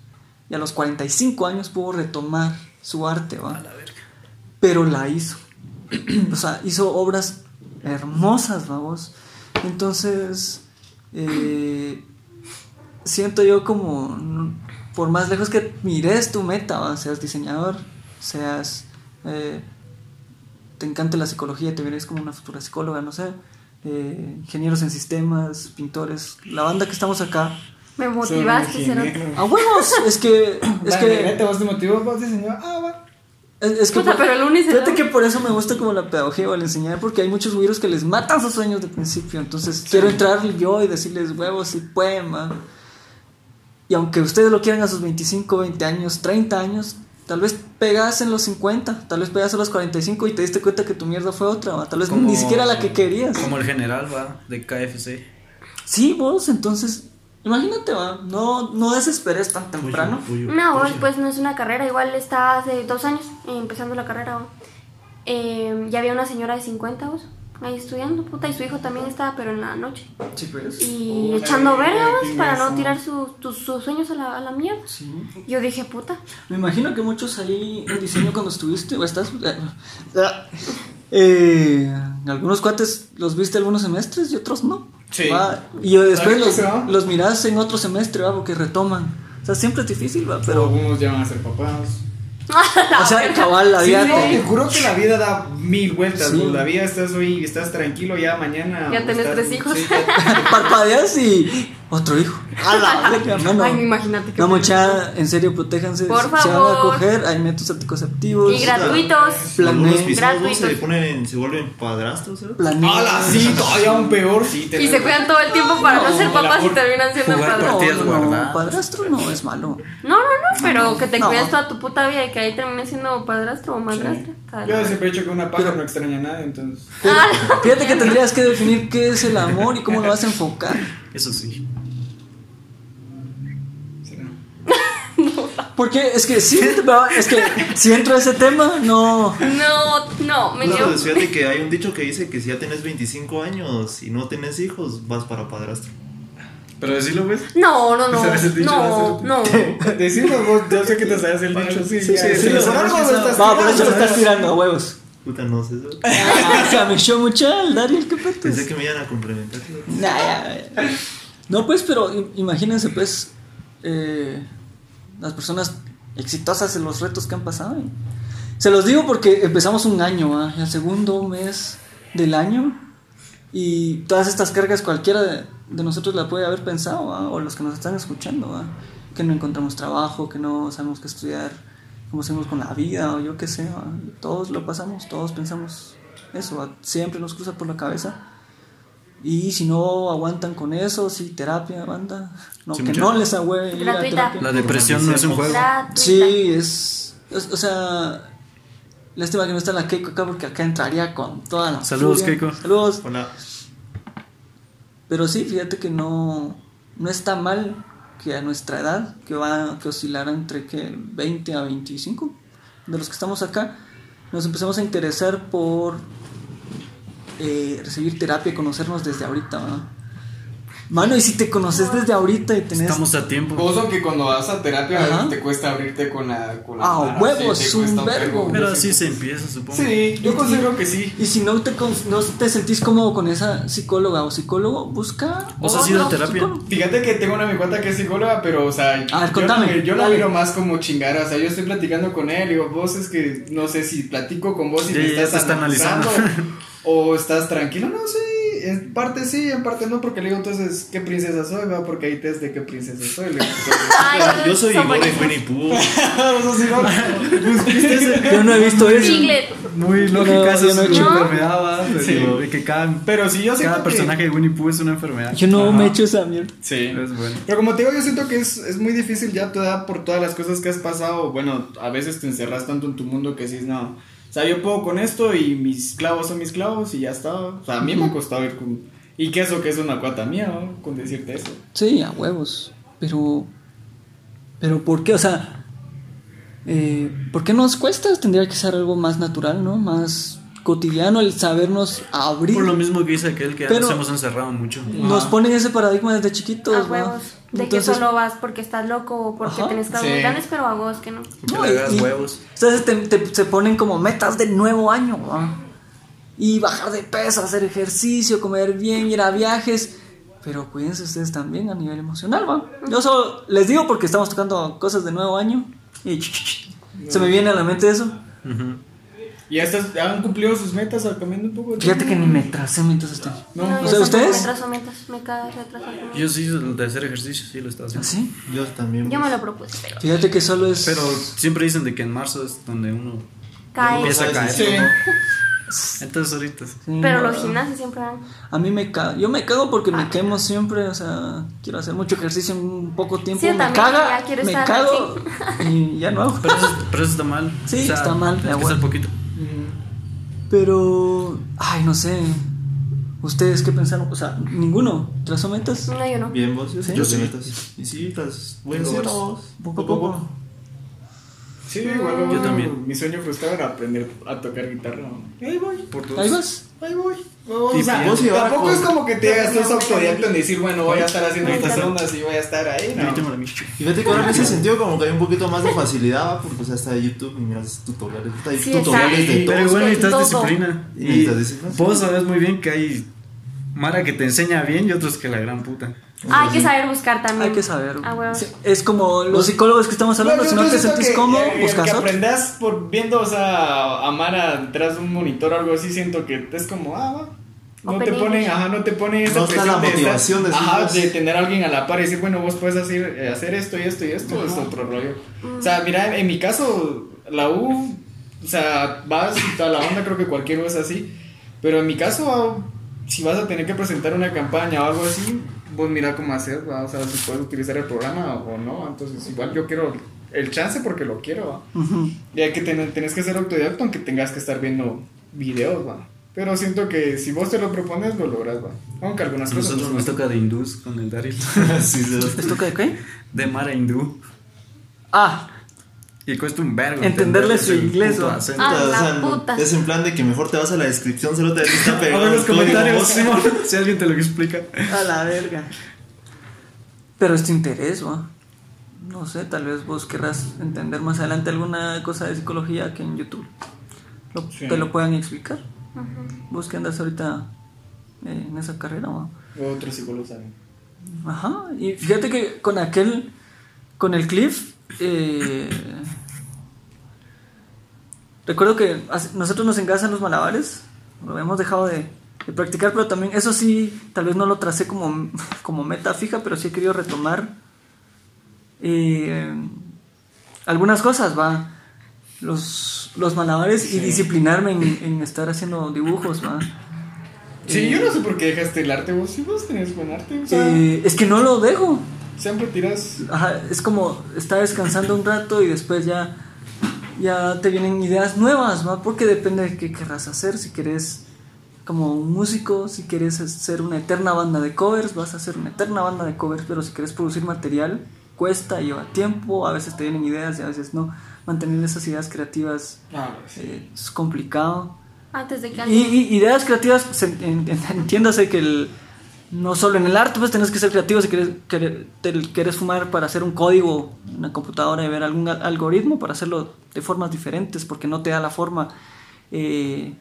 y a los 45 años pudo retomar su arte, ¿va? pero la hizo. o sea, hizo obras hermosas, vamos. Entonces, eh, siento yo como, por más lejos que mires tu meta, ¿va? seas diseñador, seas, eh, te encanta la psicología, te vienes como una futura psicóloga, no sé, eh, ingenieros en sistemas, pintores, la banda que estamos acá. Me motivaste, cerote. ¡A huevos! Es que, es que, neta, vos te motivó, vos diseñó. Ah, va. es, es que Puta, por- pero el lunes Fíjate que por eso me gusta como la pedagogía o el enseñar, porque hay muchos güiros que les matan sus sueños de principio. Entonces quiero entrar yo y decirles huevos y poema. Y aunque ustedes lo quieran a sus 25, 20 años, 30 años, tal vez pegas en los 50, tal vez pegas a los 45 y te diste cuenta que tu mierda fue otra, ¿va? tal vez Como- ni siquiera la que querías. Como el general, va, de KFC. Sí, vos, entonces, imagínate, va, no, no desesperes tan temprano. No, vos, pues no es una carrera. Igual está hace dos años eh, empezando la carrera. Eh, ya había una señora de 50 vos, ahí estudiando, puta, y su hijo también estaba, pero en la noche. Sí, pues. Y Puta, echando qué- verga vos, qué para no tirar su- tus- sus sueños a la, a la mierda. Sí. Yo dije, puta. Me imagino que muchos ahí en diseño cuando estuviste o estás... Eh, algunos cuates los viste algunos semestres y otros no. Sí. ¿va? Y después ¿Sabes los, los mirás en otro semestre, ¿va? porque retoman. O sea, siempre es difícil, ¿va? Pero algunos ya van a ser papás. O sea, cabal, la Sí, vida no, te- juro que la vida da mil vueltas, Sí. La vida estás hoy, estás tranquilo, ya mañana. Ya tenés estás- tres hijos. sí, ya- Parpadeas y otro hijo. A la verga, mano. Ay, imagínate que. No, mucha, en serio, protéjanse. Por Si se van a favor. coger, hay métodos anticonceptivos. Y gratuitos. ¿no? Gratuitos. se ponen, se vuelven padrastros, ¿sabes? Plané- ¡Hala! Sí, todavía un peor, sí. Y se cuidan todo el tiempo para no, No, ser papás y terminan siendo padres. No, no, padrastro no es malo. No, no, no, pero que te No. cuides toda tu puta vida y que ahí termines siendo padrastro o madrastra. Está Yo siempre he dicho que una paja no extraña a nadie, entonces. Pero fíjate que tendrías que definir qué es el amor y cómo lo vas a enfocar. Eso sí. Porque es que sí, es que si entro a ese tema, no. No, no, me No, dio. pues fíjate que hay un dicho que dice que si ya tienes 25 años y no tienes hijos, vas para padrastro. Pero decirlo, ¿ves? No, no, no. ¿Sabes el dicho? No, no. Decirlo vos, yo sé que te sabes el dicho, sí. Sí, sí, sí, sí, por sí, algo sí, lo sí. estás Va, por eso lo tirando, estás tirando a huevos. Puta, no sé eso. Ah, se me echó mucho el Dariel, qué petes. Pensé que me iban a complementar. Nah, ya. No, pues, pero im- imagínense, pues, eh, las personas exitosas en los retos que han pasado. Se los digo porque empezamos un año, el segundo mes del año, y todas estas cargas cualquiera de, nosotros la puede haber pensado, o los que nos están escuchando, que no encontramos trabajo, que no sabemos qué estudiar, cómo hacemos con la vida, o yo qué sé, todos lo pasamos, todos pensamos eso, siempre nos cruza por la cabeza. Y si no aguantan con eso, sí, terapia, banda. No, Sí, que no les agüe. La depresión no es un juego. Gratuita. Sí, es, es- O sea, lástima que no está la Keiko acá porque acá entraría con toda la. Saludos, furia. Keiko. Saludos. Hola. Pero sí, fíjate que no, no está mal que a nuestra edad, que va que oscilará entre que 20 a 25, de los que estamos acá, nos empezamos a interesar por eh, recibir terapia y conocernos desde ahorita. ¿va? Mano, y si te conoces desde ahorita y tenés... Estamos a tiempo. Vos, aunque cuando vas a terapia Ajá. te cuesta abrirte con la. Con la Ah, mara, huevos, sí, te un vergo. Pero así se empieza, supongo. Sí, yo considero que sí. Y si no te, no te sentís cómodo con esa psicóloga o psicólogo, busca... ¿Vos has ido a terapia? psicólogo. Fíjate que tengo una mi cuenta que es psicóloga, pero, o sea, A ver, yo, contame, no, yo no dale. miro más como chingar, o sea, yo estoy platicando con él, digo, vos es que no sé si platico con vos y Ya, me ya estás te está analizando. o estás tranquilo, no sé, en parte sí, en parte no, porque le digo entonces, ¿qué princesa soy? Va, porque hay test de qué princesa soy. Le digo, Ay, Yo soy Igor de. Winnie Pooh. "Vos sos igual". Yo no he visto eso. Muy No, lógica, esa no he es una hecho. enfermedad, ¿va? De, Sí. de que cada, Pero sí, yo siento cada que- personaje de Winnie Pooh es una enfermedad. Yo no Ajá. me he hecho esa mierda. Sí. Es bueno. Pero como te digo, yo siento que es, es muy difícil ya a tu edad por todas las cosas que has pasado. Bueno, a veces te encerras tanto en tu mundo que dices, no. O sea, yo puedo con esto y mis clavos son mis clavos y ya está. O sea, a mí me ha costado ir con. Y que eso que es una cuata mía, ¿no? Con decirte eso. Sí, a huevos. Pero. Pero ¿por qué? O sea. Eh, ¿Por qué nos cuesta? Tendría que ser algo más natural, ¿no? Más cotidiano el sabernos abrir. Por lo mismo que dice aquel que Pero- nos hemos encerrado mucho. Nos ponen ese paradigma desde chiquitos, A ¿no? huevos. De Entonces, que solo vas porque estás loco o porque Ajá. tenés clavos Sí. grandes, pero a vos que no. Que no, le y- huevos. Entonces te, te- se ponen como metas de nuevo año, ¿va? Y bajar de peso, hacer ejercicio, comer bien, ir a viajes. Pero cuídense ustedes también a nivel emocional, ¿va? Yo solo les digo porque estamos tocando cosas de nuevo año. Y se me viene a la mente eso. Ujú. ¿Y ya estás, ya han cumplido sus metas al cambiando un poco? Fíjate que ni me tracé mientras estoy. No, No, o sea, ¿ustedes? Me trazo metas, me cae retrasar. Yo sí, el de hacer ejercicio, sí lo estaba haciendo. ¿Sí? Yo también. Yo me lo propuse, pero Fíjate que solo es. Pero siempre dicen de que en marzo es donde uno cae. empieza a caer. Sí. Entonces ahorita. Sí, Pero no. los gimnasios siempre dan. A mí me cago. Yo me cago porque me quemo siempre. O sea, quiero hacer mucho ejercicio en un poco tiempo. Sí, me caga. ya quiero me estar cago. Y ya no hago. Pero eso, pero eso está mal. Sí, está mal, Tienes que hacer poquito. Pero. Ay, no sé. ¿Ustedes qué pensaron? O sea, ninguno. ¿Trazó metas? No, yo no. Bien, vos. Sí. Yo sí. metas. Y sí, las voy a hacer. Poco a poco. Sí, igual Yo también. Mi sueño frustrado era aprender a tocar guitarra. Ahí voy. Por dos. Ahí vas. Ahí voy. Y o sea, vos tampoco con- es como que te hagas tus autodidacta en decir, bueno, voy a estar haciendo estas ondas y voy a estar ahí. No. Y fíjate que ahora en ese sentido como que hay un poquito más de facilidad, ¿va? porque o sea, está YouTube y miras tutoriales, está Sí, tutoriales está. de todo. Pero igual necesitas disciplina. Y Y necesitas disciplina, sí. vos sabes muy bien que hay Mara que te enseña bien y otros que la gran puta. Ah, hay que saber buscar también. Hay que saber. Ah, Es como los psicólogos que estamos hablando, No, si no te sentís que- buscas Que aprendas por viendo, o sea, a Mara detrás de un monitor o algo así, siento que es como, ah, va. No Open te ponen, English. ajá, no te ponen esa No está la de estar- motivación de decir, ajá, de tener a alguien a la par y decir, bueno, vos puedes hacer, hacer esto y esto y esto, es otro rollo. O sea, mira, en mi caso, la U, o sea, vas y toda la onda, creo que cualquier U es así, pero en mi caso, si vas a tener que presentar una campaña o algo así, vos mira cómo hacer, ¿va? o sea, si puedes utilizar el programa o no, entonces igual yo quiero el chance porque lo quiero, ¿va? Ujú. Y hay que tener, tenés que ser autodidacta aunque tengas que estar viendo videos, va. Pero siento que si vos te lo propones, lo logras, va. Aunque algunas cosas. Nosotros no nos toca de hindús con el Daryl. ¿Esto qué? qué? De Mara hindú. Ah, Y cuesta un vergo. Entenderle su el inglés, puto ¿va? acento. Ah, O sea, puta. Es en plan de que mejor te vas a la descripción, solo te está A pegado ver el los comentarios. Simón, si alguien te lo explica. a la verga. Pero es tu interés, ¿va? No sé, tal vez vos querrás entender más adelante alguna cosa de psicología que en YouTube lo- Sí. te lo puedan explicar. Vos que andas ahorita eh, en esa carrera, ¿va? Otros psicólogos saben. Ajá, y fíjate que con aquel, con el Cliff, eh, recuerdo que nosotros nos encantan los malabares, lo hemos dejado de, de practicar, pero también, eso sí, tal vez no lo tracé como, como meta fija, pero sí he querido retomar eh, algunas cosas, va, los, los malabares y disciplinarme en, en estar haciendo dibujos, va. Sí, yo no sé por qué dejaste el arte, vos. Si vos tenés buen arte, o sea, Eh, es que no lo dejo. Siempre tiras. Ajá, es como estar descansando un rato y después ya, ya te vienen ideas nuevas, ¿va? Porque depende de qué querrás hacer. Si quieres como un músico, si quieres hacer una eterna banda de covers, vas a hacer una eterna banda de covers, pero si quieres producir material, cuesta, lleva tiempo, a veces te vienen ideas y a veces no. Mantener esas ideas creativas Ah, pues sí. eh, es complicado. Antes de que Y, y ideas creativas, se- en- en- entiéndase que el, no solo en el arte, pues tenés que ser creativo si quieres, querer- te quieres fumar para hacer un código en una computadora y ver algún al- algoritmo para hacerlo de formas diferentes, porque no te da la forma eh,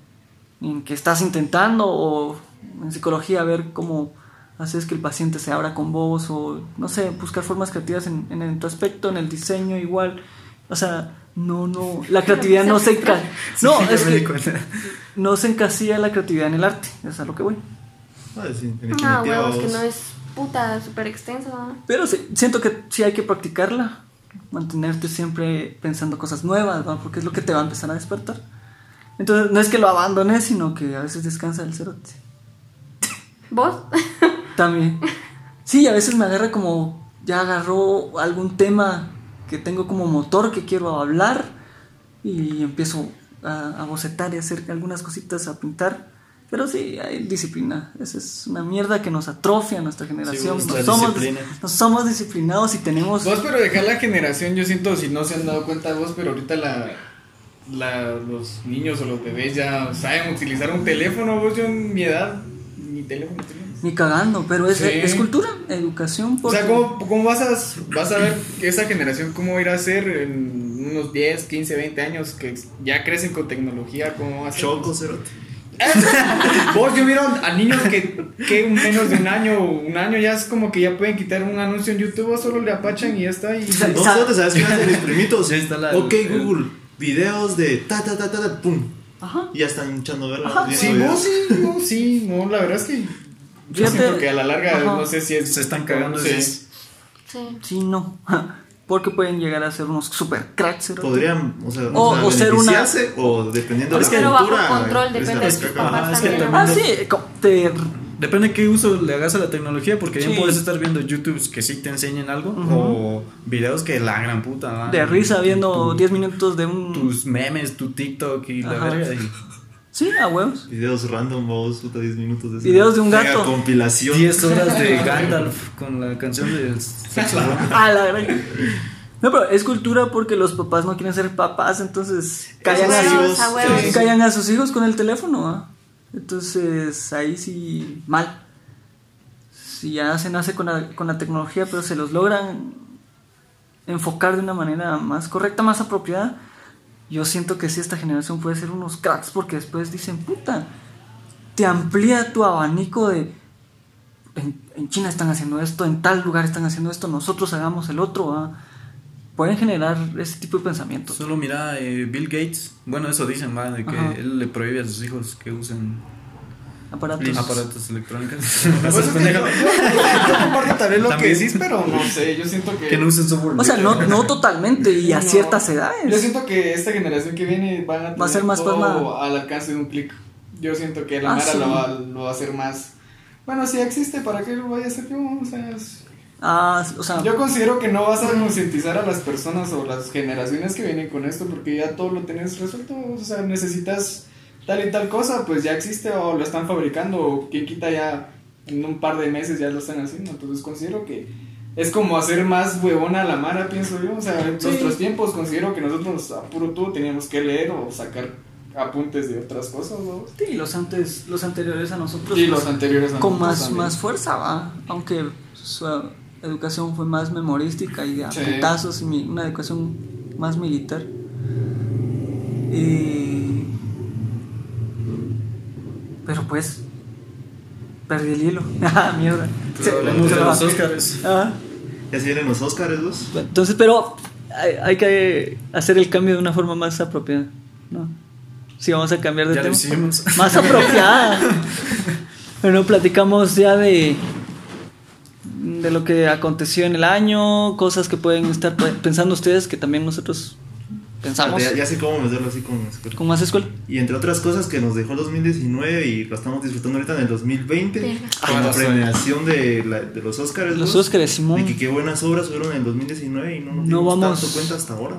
en que estás intentando, o en psicología ver cómo haces que el paciente se abra con vos, o no sé, buscar formas creativas en, en, en tu aspecto, en el diseño igual. O sea, no, no, la creatividad no se enca- No, es que no se encasilla la creatividad en el arte, es a lo que voy. Ah, sí, definitiva, huevos, que no es puta súper extenso. ¿no? Pero sí, siento que sí hay que practicarla, mantenerte siempre pensando cosas nuevas, ¿va? porque es lo que te va a empezar a despertar. Entonces, no es que lo abandones, sino que a veces descansa el cerote. ¿Vos? También. Sí, a veces me agarra como, ya agarró algún tema que tengo como motor que quiero hablar y empiezo a, a bocetar y hacer algunas cositas, a pintar. Pero sí, hay disciplina. Esa es una mierda que nos atrofia a nuestra generación. Sí, la no, somos, disciplina. no somos disciplinados y tenemos... Vos, pero dejar la generación, yo siento, si no se han dado cuenta vos, pero ahorita la, la, los niños o los bebés ya saben utilizar un teléfono. Vos, yo en mi edad, ni teléfono tenía. Ni cagando, pero es, Sí. es cultura, educación. O Porque... sea, ¿cómo, cómo vas, a, vas a ver que esa generación cómo va a ir a ser en unos 10, 15, 20 años que ya crecen con tecnología? ¿Cómo va a ser? Choco, cerote. Vos, yo miro a niños que, que en menos de un año, un año ya es como que ya pueden quitar un anuncio en YouTube, o solo le apachan y ya está. Y, No, Sa- cerote, ¿sabes qué hacen mis primitos? Ya está la- ok, el- Google, videos de ta ta ta ta ta, pum. Ajá. Y ya están echando verla. Ajá. Sí, vos sí, vos sí, no, la verdad es que yo siento que a la larga Ajá. no sé si es... Se están cagando Sí. Sí. Sí, no. Porque pueden llegar a ser unos super cracks. Podrían, o sea, O- o, sea, o ser una- o dependiendo de la Pero bajo cultura. control, es depende la de Ajá, es que también. Ah, sí, te Depende de qué uso le hagas a la tecnología, porque bien Sí. puedes estar viendo YouTubes que sí te enseñen algo, o videos que la gran puta. ¿va? de risa viendo Tu- 10 minutos de un... Tus memes, tu TikTok y la Ajá. verga. y Sí, a huevos. Videos random, vos, puta, 10 minutos de eso. Videos de un gato. compilación. 10 horas de Gandalf con la canción del sexo. Ah, la verdad. No, pero es cultura porque los papás no quieren ser papás, entonces callan a, huevos, sus, a huevos. sí, callan a sus hijos con el teléfono. ¿ah? Entonces ahí sí, mal. Si ya se nace con la, con la tecnología, pero se los logran enfocar de una manera más correcta, más apropiada, yo siento que sí, esta generación puede ser unos cracks porque después dicen, puta, te amplía tu abanico de en, en China están haciendo esto, en tal lugar están haciendo esto, nosotros hagamos el otro. ¿va? Pueden generar ese tipo de pensamientos. Solo mira, eh, Bill Gates, bueno, eso dicen, va, de que Ajá. él le prohíbe a sus hijos que usen Aparatos. aparatos electrónicos. Pues es que yo, yo- yo comparto también lo También. que decís, pero no sé, yo siento que... que no usen software. O sea, no, no totalmente y a No. ciertas Yo edades. siento que esta generación que viene van a, tener Va a ser más todo al alcance de un clic. Yo siento que la Ah, Mara sí. lo, va, lo va a hacer más... Bueno, si existe, ¿para qué lo vaya a hacer yo? O sea, es- Ah, o sea, Yo considero que no vas a concientizar a las personas o las generaciones que vienen con esto porque ya todo lo tenés resuelto. O sea, necesitas tal y tal cosa, pues ya existe o lo están fabricando o quien quita ya en un par de meses ya lo están haciendo. Entonces considero que es como hacer más huevona a la mara, pienso yo. O sea, en Sí. nuestros tiempos considero que nosotros a puro tú teníamos que leer o sacar apuntes de otras cosas, ¿no? sí, los antes, los anteriores a nosotros. Y pues, los anteriores a con nosotros más, también. más fuerza, va. Aunque su educación fue más memorística y de Sí. y una educación más militar. Y... Pero pues. Perdí el hilo. Ah, mierda. Se- de lo los. Oscars. Ah, Ya se vienen los Oscars, dos. entonces, pero hay, hay que hacer el cambio de una forma más apropiada. ¿no? Si vamos a cambiar de Ya lo tema. hicimos. Más apropiada. Bueno, platicamos ya de de lo que aconteció en el año, cosas que pueden estar pe- pensando ustedes que también nosotros pensamos Ya, ya sé cómo meterlo así con escuela. con más escuela. Y entre otras cosas que nos dejó el 2019 y lo estamos disfrutando ahorita en el 2020, Verga. con la Ah, premiación de, la- de los Oscars. Los ¿no? Óscares, Simón. Y que qué buenas obras fueron en el 2019 y no nos No dimos vamos- tanto cuenta hasta ahora.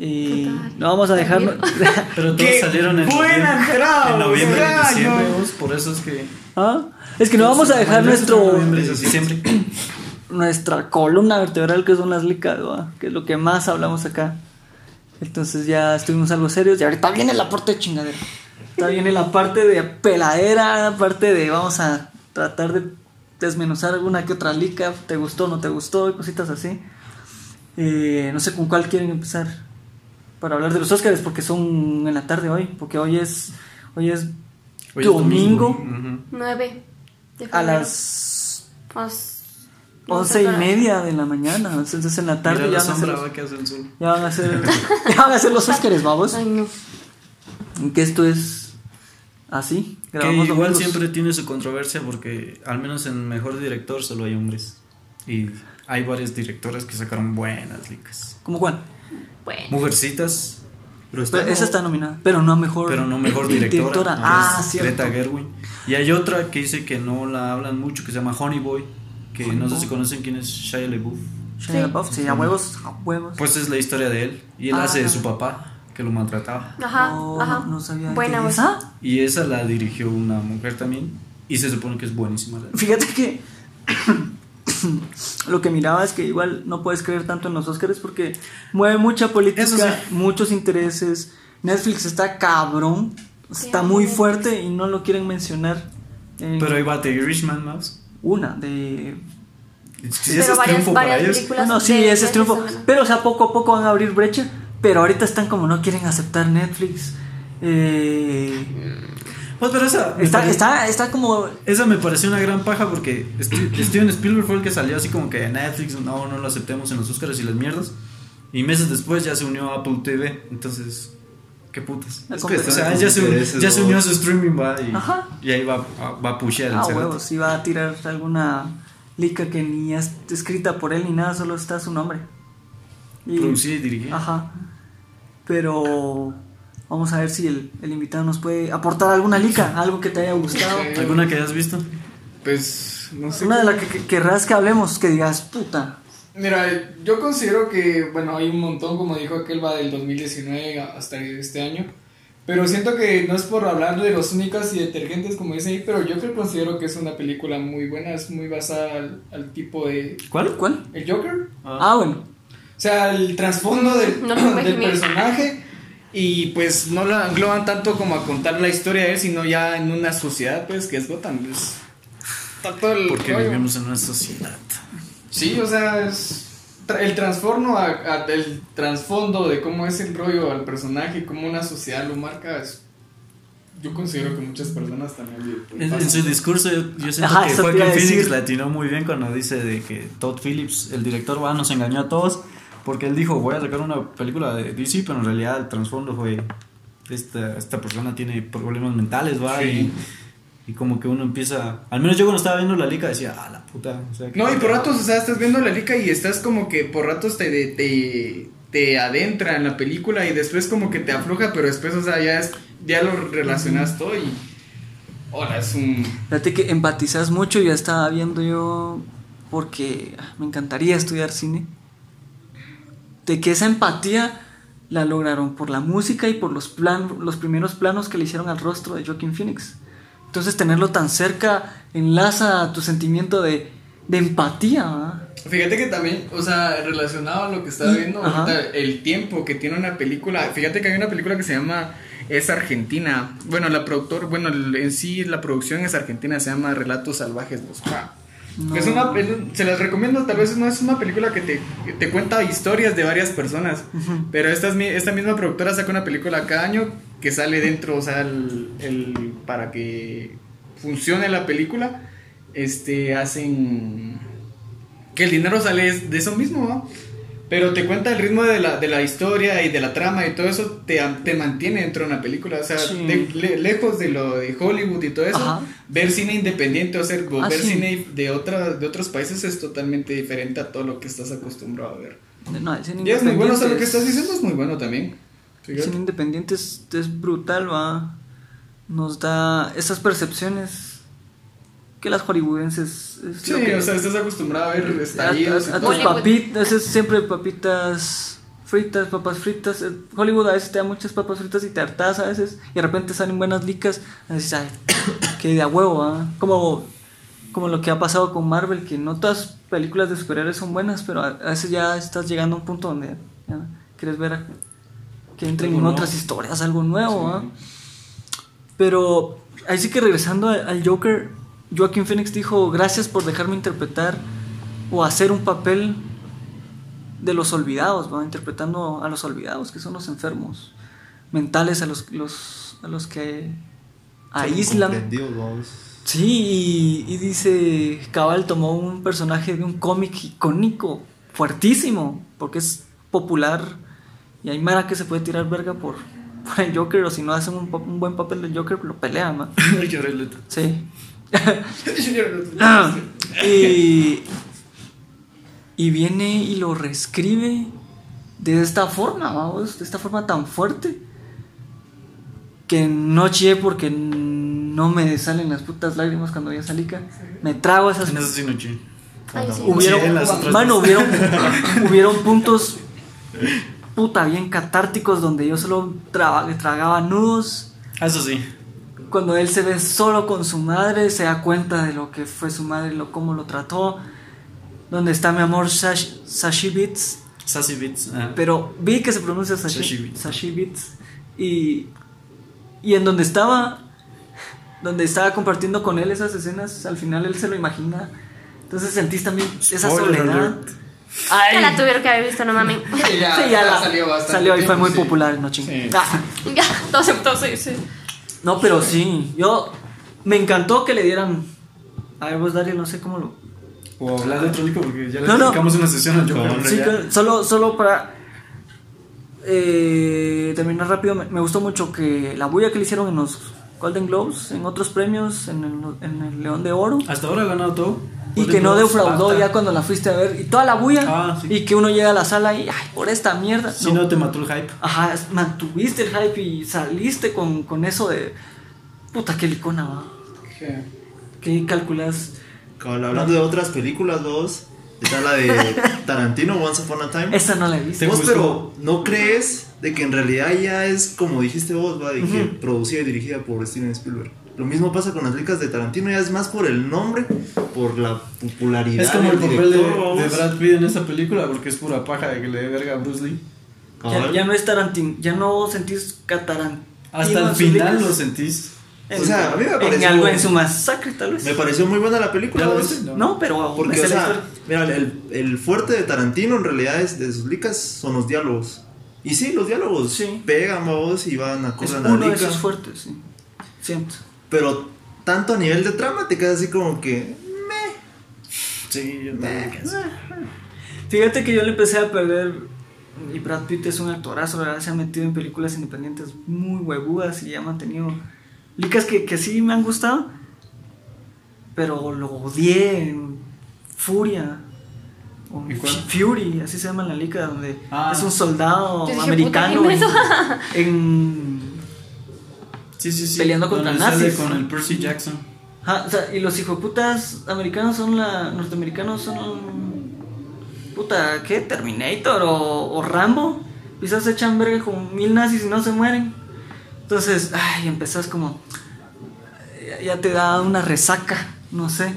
Y Total. no vamos a dejarnos Pero todos ¡Qué salieron en buena noviembre, entrada, en noviembre y diciembre, vos, por eso es que ¿Ah? Es que no vamos a dejar nuestro noviembre y diciembre. nuestra columna vertebral que son las licas, ¿va? que es lo que más hablamos acá. Entonces ya estuvimos algo serios y ahorita viene la parte de chingadera. Ahorita viene la parte de peladera, la parte de vamos a tratar de desmenuzar alguna que otra lica, te gustó, no te gustó, y cositas así. Eh, no sé con cuál quieren empezar para hablar de los Óscares porque son en la tarde hoy, porque hoy es hoy es domingo. 9 de. A las... Pues, 11 y media de la mañana. Entonces en la tarde Mira ya, la van los, que sol. ya van a hacer. ya van a hacer los Óscares, vamos. Que esto es así. Que igual siempre tiene su controversia porque al menos en mejor director solo hay hombres. Y hay varios directores que sacaron buenas licas. ¿Cómo cuál? Mujercitas. Pero, está pero esa está nominada, pero no mejor. Pero no mejor directora. Ah, cierto. Greta Gerwin. Y hay otra que dice que no la hablan mucho, que se llama Honey Boy que no sé si conocen quién es Shia LaBeouf. Shia LaBeouf, sí, a huevos, a huevos. Pues es la historia de él. Y él Ah, hace de su papá, que lo maltrataba. Ajá, no, ajá. no sabía. Buena que voz. esa. Y esa la dirigió una mujer también. Y se supone que es buenísima. Fíjate que lo que miraba es que igual no puedes creer tanto en los Óscares porque mueve mucha política, sí. muchos intereses. Netflix está cabrón, está muy fuerte y no lo quieren mencionar. en Pero ahí va The Irishman, Mouse. Una de Es que Pero ese es varias- triunfo para varias ellos. películas. Bueno, sí, de ese es triunfo. Pero, o sea, poco a poco van a abrir brecha. Pero ahorita están como no quieren aceptar Netflix. Eh, Pues, pero esa está, pare- está, está como. esa me pareció una gran paja porque Steven Spielberg fue el que salió así como que Netflix no, no lo aceptemos en los Oscars y las mierdas. Y meses después ya se unió a Apple TV. Entonces, qué putas. Es que O sea, ya se, unió a su streaming va y, Ajá. y ahí va, a- va a pushear el Ah, huevos, si va a tirar alguna lica que ni es escrita por él ni nada, solo está su nombre. Y- Producida y dirigida. Ajá. Pero vamos a ver si el, el invitado nos puede aportar alguna lica, algo que te haya gustado. ¿Alguna que hayas visto? Pues, no sé. Una de las que, que querrás que hablemos, que digas, puta. Mira, yo considero que, bueno, hay un montón, como dijo aquel, va del 2019 hasta este año. Pero siento que no es por hablar de los únicas y detergentes, como dice ahí, pero yo creo considero que es una película muy buena, es muy basada al, al tipo de... ¿Cuál? ¿Cuál? ¿El Joker? Ah, bueno. O sea, el trasfondo del, No del personaje y pues no la engloban tanto como a contar la historia de él, sino ya en una sociedad, pues, que es Gotham. Es, está todo el Porque rollo. vivimos en una sociedad. Sí, o sea, es el transformo a, a- el trasfondo de cómo es el rollo al personaje, cómo una sociedad lo marca, es yo considero que muchas personas también. En, en su discurso yo, yo siento Ajá, que Joaquin Phoenix decir. le atinó muy bien cuando dice de que Todd Phillips, el director, va, nos engañó a todos porque él dijo voy a sacar una película de DC, pero en realidad el trasfondo fue esta, esta persona tiene problemas mentales, va, Sí. y, y como que uno empieza, al menos yo cuando estaba viendo la liga decía, ah, la puta, o sea, No, y por ratos, o sea, estás viendo la lica y estás como que por ratos te, te, te adentra en la película y después como que te afloja, pero después, o sea, ya, es, ya lo relacionas todo y... Hola, es un... Fíjate que empatizas mucho, ya estaba viendo yo, porque me encantaría estudiar cine, de que esa empatía la lograron por la música y por los, plan, los primeros planos que le hicieron al rostro de Joaquin Phoenix. Entonces tenerlo tan cerca enlaza tu sentimiento de, de empatía. Fíjate que también, o sea, relacionado a lo que estaba viendo ahorita, el tiempo que tiene una película. Fíjate que hay una película que se llama Es Argentina. Bueno, la productor, bueno, en sí la producción es argentina, se llama Relatos Salvajes 2. No. Es una, se las recomiendo, tal vez no es una película que te, que te cuenta historias de varias personas, pero esta, es mi- esta misma productora saca una película cada año que sale dentro, o sea, el, el- para que funcione la película, este, hacen que el dinero sale de eso mismo, ¿no? Pero te cuenta el ritmo de la, de la historia y de la trama y todo eso te, te mantiene dentro de una película. O sea, Sí. de- le- lejos de lo de Hollywood y todo eso, Ajá. ver cine independiente o, hacer, o Ah, ver sí. cine de, otra, de otros países es totalmente diferente a todo lo que estás acostumbrado a ver. No, el cine Y es muy bueno, o sea, lo que estás es- diciendo es muy bueno también. El cine independiente es, es brutal, va. Nos da esas percepciones que las hollywoodenses. Es Sí, que- o sea, estás acostumbrado a ver a, estallidos y a- a todo. tus papitas, es siempre papitas fritas, papas fritas. Eh, Hollywood a veces te da muchas papas fritas y te hartas a veces. Y de repente salen buenas licas. Y dices, ay, que de a huevo, ¿ah? Como, como lo que ha pasado con Marvel, que no todas películas de superhéroes son buenas, pero a, a veces ya estás llegando a un punto donde ya quieres ver a- que entren en nuevo. otras historias, algo nuevo, ¿ah? Pero ahí sí que regresando a- al Joker, Joaquin Phoenix dijo, gracias por dejarme interpretar o hacer un papel de los olvidados, ¿va? interpretando a los olvidados, que son los enfermos mentales, a los, los- a los que aíslan. Sí, y, y dice, Cabal tomó un personaje de un cómic icónico, fuertísimo, porque es popular, y hay Mara que se puede tirar verga por, por el Joker, o si no hacen un, buen papel del Joker, lo pelean, Leto. Sí. Y, y viene y lo reescribe de esta forma, vamos, de esta forma tan fuerte que no chillé porque no me salen las putas lágrimas cuando vi esa lica. Me trago esas. En eso sí no chi. Ay, sí. Hubieron, Sí, las mano, hubieron, hubieron puntos puta bien catárticos donde yo solo traba- tragaba nudos. Ah, Eso sí. Cuando él se ve solo con su madre, se da cuenta de lo que fue su madre, lo cómo lo trató. Donde está mi amor Sash, Sashi Beats. Sassy Beats. ah. Pero vi que se pronuncia Sashi, Sashi Beats. Sashi Beats. Y, y en donde estaba, donde estaba compartiendo con él esas escenas, al final él se lo imagina. Entonces sentís también esa Spoiler soledad. alert. Ay, Ya la tuvieron que haber visto, no mames. Sí, ya, sí, ya ya la- salió bastante salió y fue muy sí. popular el Nochín. Sí. Ah, todos entonces, sí. No, pero sí, yo me encantó que le dieran. A ver, vos, Dario, no sé cómo lo. O hablar de otro lico porque ya le No, no. dedicamos una sesión al Joker. Sí, que- solo, solo para eh, terminar rápido, me, me gustó mucho que la bulla que le hicieron en los Golden Globes, en otros premios, en el, en el León de Oro, Hasta ahora ha ganado todo. Y Golden que no defraudó ya cuando la fuiste a ver, y toda la bulla, Ah, sí. y que uno llega a la sala y, ay, por esta mierda. Si no te mató el hype. Ajá, mantuviste el hype y saliste con, con eso de. Puta, qué licona, va. ¿Qué? ¿Qué calculas? Hablando de otras películas, vos, está la de Tarantino, Once Upon a Time. Esta no la he visto. ¿Te Vos, pero ¿no crees de que en realidad ya es como dijiste vos, va, de que producida y dirigida por Steven Spielberg? Lo mismo pasa con las licas de Tarantino, ya es más por el nombre, por la popularidad. Es como el papel de, de Brad Pitt en esa película porque es pura paja de que le dé verga a Bruce Lee. Ya, ya no es Tarantino, ya no sentís catarantino. Hasta en el final licas. lo sentís. En- O sea, a mí me En pareció- algo en su masacre, tal vez. Me pareció muy buena la película. ¿Ya la vos. viste? No, pero. Porque, o sea, mira, el, el fuerte de Tarantino en realidad es de sus licas son los diálogos. Y sí, los diálogos Sí. pegan vos y van a es cosas uno de sus fuertes, sí. Siento. Pero tanto a nivel de trama te quedas así como que. Sí, yo también. casi. Fíjate que yo le empecé a perder. Y Brad Pitt es un actorazo, ¿verdad? Se ha metido en películas independientes muy huevudas y ya ha mantenido. Licas que, que sí me han gustado. Pero lo odié en Furia. O ¿En cuál? Fury, así se llama la lica, donde Ah. es un soldado dije, americano en- Sí, sí, sí. Peleando contra Donde sale nazis. Con el Percy Jackson. Ajá, o sea, y los hijoputas americanos son la. norteamericanos son. Puta, ¿qué? Terminator o, o Rambo. Quizás se echan verga con mil nazis y no se mueren. Entonces, ay, empezás como. ya- Ya te da una resaca, no sé.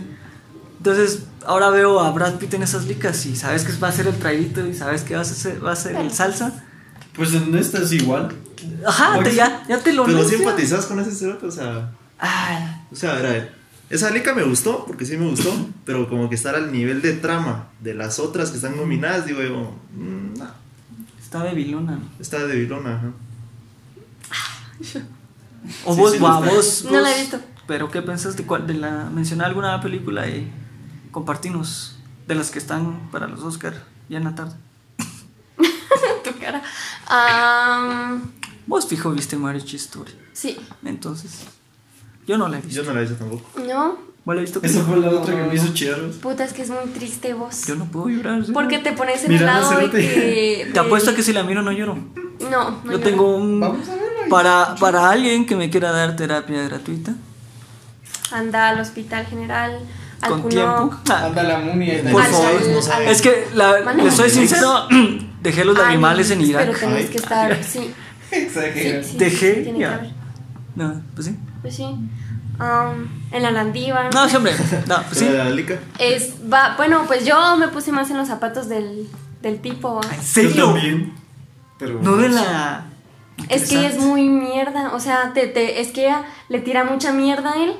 Entonces, ahora veo a Brad Pitt en esas licas y sabes que va a ser el traguito y sabes que va a ser, va a ser el salsa. Pues en esta es igual. Ajá, te- ya, ya te lo Pero anuncia. simpatizas con ese cerote, o sea. Ah, O sea, a ver, a ver. Esa lica me gustó, porque sí me gustó, pero como que estar al nivel de trama de las otras que están nominadas, digo yo, mm, no, está debilona. ¿no? está de vilona, ajá. O Sí, vos, sí, va, vos, No la he visto. Pero ¿qué pensás de cuál? De la mencionar alguna película y compartimos de las que están para los Oscar ya en la tarde. Tu cara. Vos fijo viste Marriage Story. sí. Entonces, yo no la he visto. Yo no la he visto tampoco. No, ¿Vos la he visto? Esa fue la otra que me hizo chierros. puta, es que es muy triste vos. Yo no puedo llorar. ¿sí? Porque te pones en el lado de que. Te apuesto que si la miro no lloro. No, no yo lloro. tengo un... Vamos a verlo. Para, para alguien que me quiera dar terapia gratuita, Anda al hospital general, al con tiempo. Anda la munia Por favor. Es que, la, le soy sincero, dejé los al- lagrimales en Irak. Pero tenés que estar, sí. Sí, Exagero. sí, Dejé, sí, tiene que ya. haber. No, pues sí. Pues sí. Am, en la Landívar. No, sí, hombre. No, pues sí. La lica. Es, va, bueno, pues yo me puse más en los zapatos del, del tipo. ¿va? ¿En Yo serio? también. Pero. No de la. Es que ella es muy mierda, o sea, te, te, es que ella le tira mucha mierda a él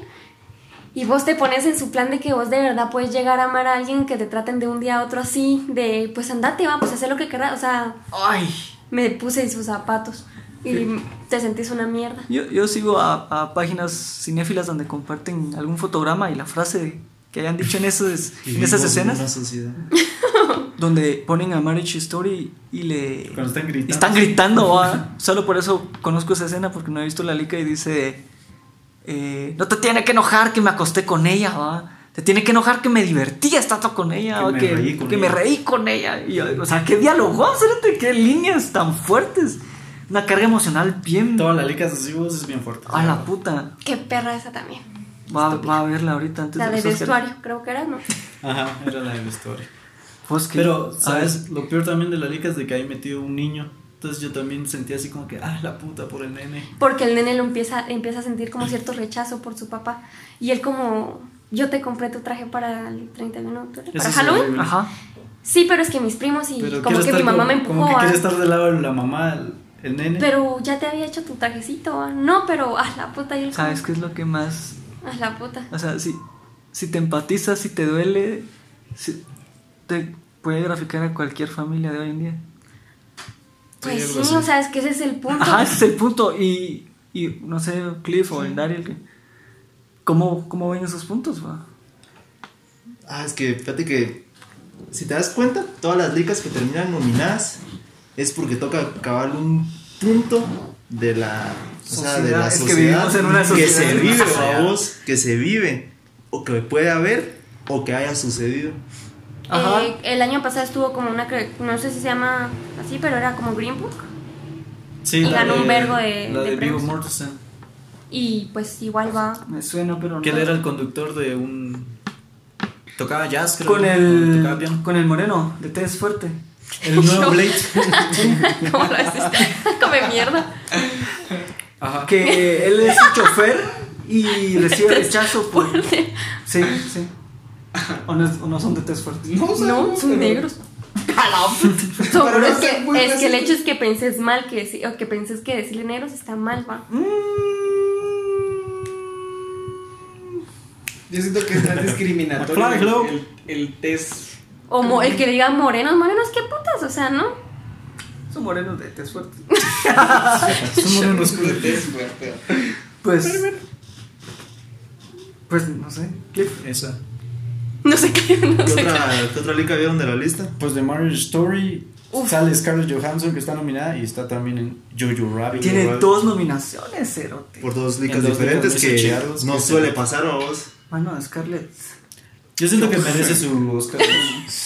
y vos te pones en su plan de que vos de verdad puedes llegar a amar a alguien que te traten de un día a otro así, de pues andate, va, pues hacer lo que querrás, o sea, Ay. me puse en sus zapatos y te sentís una mierda. Yo, yo sigo a, a páginas cinéfilas donde comparten algún fotograma y la frase que hayan dicho en, esos, en esas escenas, una sociedad. donde ponen a Marriage Story y le. Cuando están gritando. Están gritando, ¿va? Solo por eso conozco esa escena porque no he visto la lica y dice. Eh, no te tiene que enojar que me acosté con ella, ¿va? Te tiene que enojar que me divertí estando con ella, Que me que, reí con que me ella. reí con ella. Y yo, o sea, qué diálogo, qué líneas tan fuertes. Una carga emocional bien. Toda la lica así vos es bien fuerte. A la puta. Qué perra esa también. Va, va a verla ahorita antes La de de vestuario, creo que era, ¿no? Ajá, era la de historia. Pues que- Pero, ¿sabes? Lo peor también de la lica es de que hay metido un niño. Entonces yo también sentía así como que, ah, la puta por el nene. Porque el nene lo empieza, empieza a sentir como cierto rechazo por su papá. Y él como, yo te compré tu traje para el 31 de octubre, para Halloween. Ajá. Sí, pero es que mis primos y Pero como que mi mamá como- me empujó. Como que ah, quiere estar del lado de la mamá, el, el nene. Pero ya te había hecho tu trajecito. ah. No, pero a la puta. Y él como, ¿Sabes qué es lo que más A la puta. O sea, si, si te empatizas, si te duele, si- te puede graficar a cualquier familia de hoy en día. Pues sí, así. o sea, es que ese es el punto. Ajá, ese es el punto. Y, y no sé, Cliff o el Daryl, que- ¿cómo, ¿cómo ven esos puntos? va? Ah, es que fíjate que si te das cuenta, todas las licas que terminan nominadas es porque toca acabar un punto de la, o sea, de la Sociedad. Es que sociedad vivimos en una que sociedad. se vive, Sociedad. vos, que se vive, o que puede haber, o que haya sucedido. Eh, el año pasado estuvo como una, no sé si se llama así, pero era como Green Book. Sí, y la ganó de- un vergo de- La de de. Mortensen. Y pues igual va. Me suena, pero no. Que él era el conductor de un. Tocaba jazz, creo. con ¿no? el, Tocaba con el moreno, de test fuerte. El nuevo Blade. ¿Cómo lo haces? Come mierda. Ajá. Que él es un chofer y recibe rechazo por. Sí, sí. O no, o no son de test fuerte. No, No, sabemos, son pero- negros. Pero es que, muy es que el hecho es que penses mal que deci- o que penses que decirle negros está mal, va. Yo siento que es tan discriminatorio el, el test. O mo- el que diga morenos, morenos, qué putas, o sea, ¿no? Son morenos de test fuerte. Son morenos cool. test, pero- Pues Pues no sé. Cliff. Esa. No sé qué, no ¿Qué sé otra, ¿Qué otra liga vieron de la lista? Pues de Marriage Story sale Scarlett Johansson que está nominada y está también en Jojo Rabbit. Tiene Rabbit. dos nominaciones, Cerote. Por dos En ligas diferentes que no que suele pasar a vos. Bueno, Scarlett. Yo siento que merece su Oscar.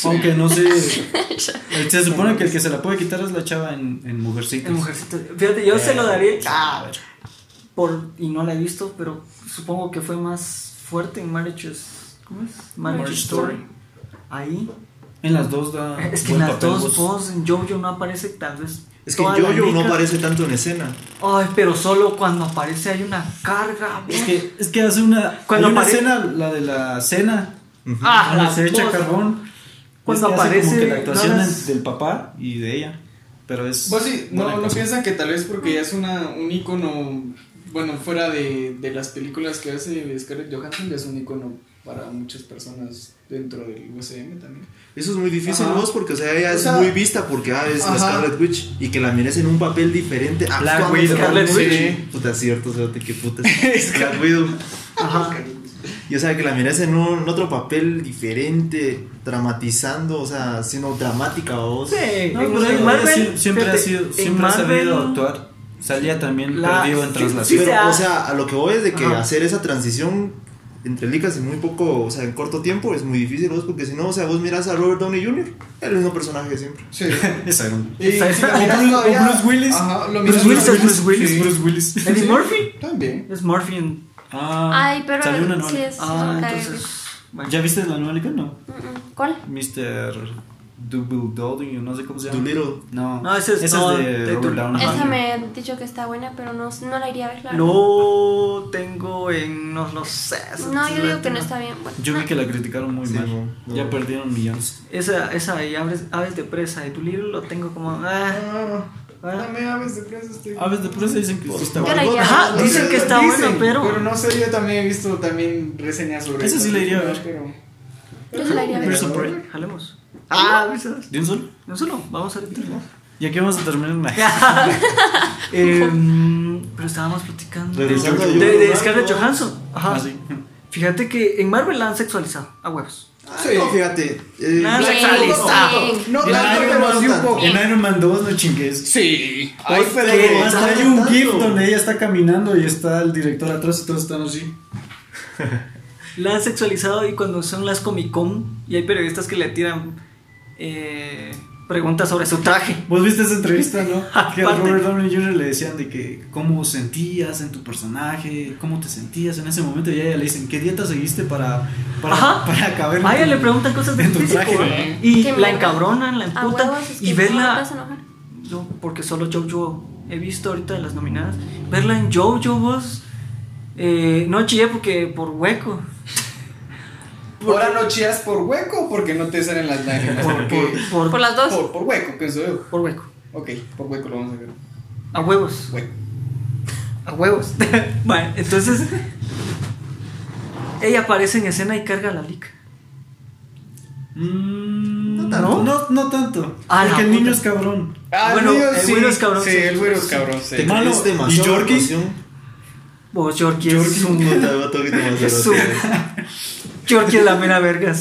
Aunque no sé. Se supone que el que se la puede quitar es la chava en, en Mujercitas. El mujercito. Fíjate, yo se lo daría. Eh, Ah, por, y no la he visto, pero supongo que fue más fuerte en Marriages. ¿Cómo es? Marriage, Story. Story. Ahí. En las dos da. Es que en las papel, dos vos. voz en Jojo no aparece tal vez. Es que Jojo no aparece tanto en escena. Ay, pero solo cuando aparece hay una carga. Es que, es que hace una. Cuando hay una escena, la de la cena. Ah, donde la se echa carbón. Cuando Es que hace aparece, Como que la actuación no del papá y de ella. Pero es. Vos sí, no, no piensan que tal vez porque ya es una, un icono, bueno, fuera de, de las películas que hace Scarlett Johansson, ya es un icono para muchas personas dentro del USM también. Eso es muy difícil, Ajá. vos, porque o sea, ella O es sea, muy vista porque ah, es la ajá. Scarlet Witch y que la mires en un papel diferente. Ah, Black Widow. Scarlet Witch. Witch. Puta, cierto, fíjate qué puta. Black Widow. Ajá. Y o sea, que la mires en un en otro papel diferente, dramatizando, o sea, siendo dramática vos. Sí, No, en, pero en ella Marvel. sie- siempre ha fíjate, sido. en Siempre ha sabido Marvel- actuar. Salía también La- perdido en sí, traslación. sí, Pero, o sea, a lo que voy es de que Ajá. hacer esa transición entre ligas en muy poco, o sea, en corto tiempo es muy difícil, vos, porque si no, o sea, vos miras a Robert Downey Jr., el mismo personaje de siempre. Sí. Y o Bruce- Bruce Willis. Ajá, lo Bruce miras Willis es Bruce Willis. Sí. Bruce Willis. Eddie Murphy También. es Murphy en. Ah, Ay, pero salió una nueva. sí es. Ah, entonces. Bueno. ¿Ya viste la nueva liga? No. Mm, mm. ¿Cuál? Mr. Double Dolding, no sé cómo se llama. Doolittle. No, No, ese es- esa no, es de de Robert Doolittle. Downey. Esa me han dicho que está buena, pero no, no la iría a ver. La verdad. Lo tengo en. No lo sé. No, yo digo que no está bien. Bueno, Yo vi no. que la criticaron muy Sí, mal. no, no. Ya perdieron millones. Esa, esa y aves, aves de presa de tu libro lo tengo como. Ah, Ah, ah. dame aves de presa. Estoy... Aves de presa dicen que sí está Yo bueno. la iría a Ajá, ver. dicen que está bueno, pero. Pero no sé, yo también he visto también reseñas sobre Esa esta sí la iría a ver. Pero... Yo se la iría a ver. Prison Break. Jalemos. Ah, ¿sabes? ¿De un solo? No solo, vamos a ver. Y aquí vamos a terminar. Em, pero estábamos platicando. De, de, de Scarlett ¿no? Johansson. Ajá. Ah, sí. Fíjate que en Marvel la han sexualizado a huevos. Ah, No, fíjate. eh, no, sexualizado. No, sí un poco. En Iron Man 2 no chingues. Sí. Ay, Ay, pero ¿qué? no, Hasta hay no un. GIF donde ella está caminando y está el director atrás y todos están así. La han sexualizado y cuando son las Comic Con y hay periodistas que le tiran eh, preguntas sobre su traje. ¿Vos viste esa entrevista, no? Que a. Robert Downey Jr. le decían de que cómo sentías en tu personaje, cómo te sentías en ese momento y a ella le dicen, ¿qué dieta seguiste para, para, Ajá. para caber A ella le preguntan cosas de tu físico traje, ¿eh? y la mierda. encabronan, la emputan es y que no verla. Yo, porque solo Jojo he visto ahorita de las nominadas. Verla en Jojo vos. Eh, no chillé porque por hueco. Ahora no chillas por hueco o porque no te salen las lágrimas. Por, por, por, Por las dos. por, por hueco, pienso yo. por hueco. Ok, por hueco lo vamos a ver. A huevos. Hueco. A huevos. Vale, entonces. Ella aparece en escena y carga la lica. Mm, No tanto. no, no tanto. Ah, porque el niño es cabrón. Ah, Bueno, niño, el güiro es cabrón, Sí, sí. el güiro es cabrón, sí. Te Malo. ¿Y Yorkie? Vos, Yorkie es Yorkie, un. Es un- Yorkie es la mera verga.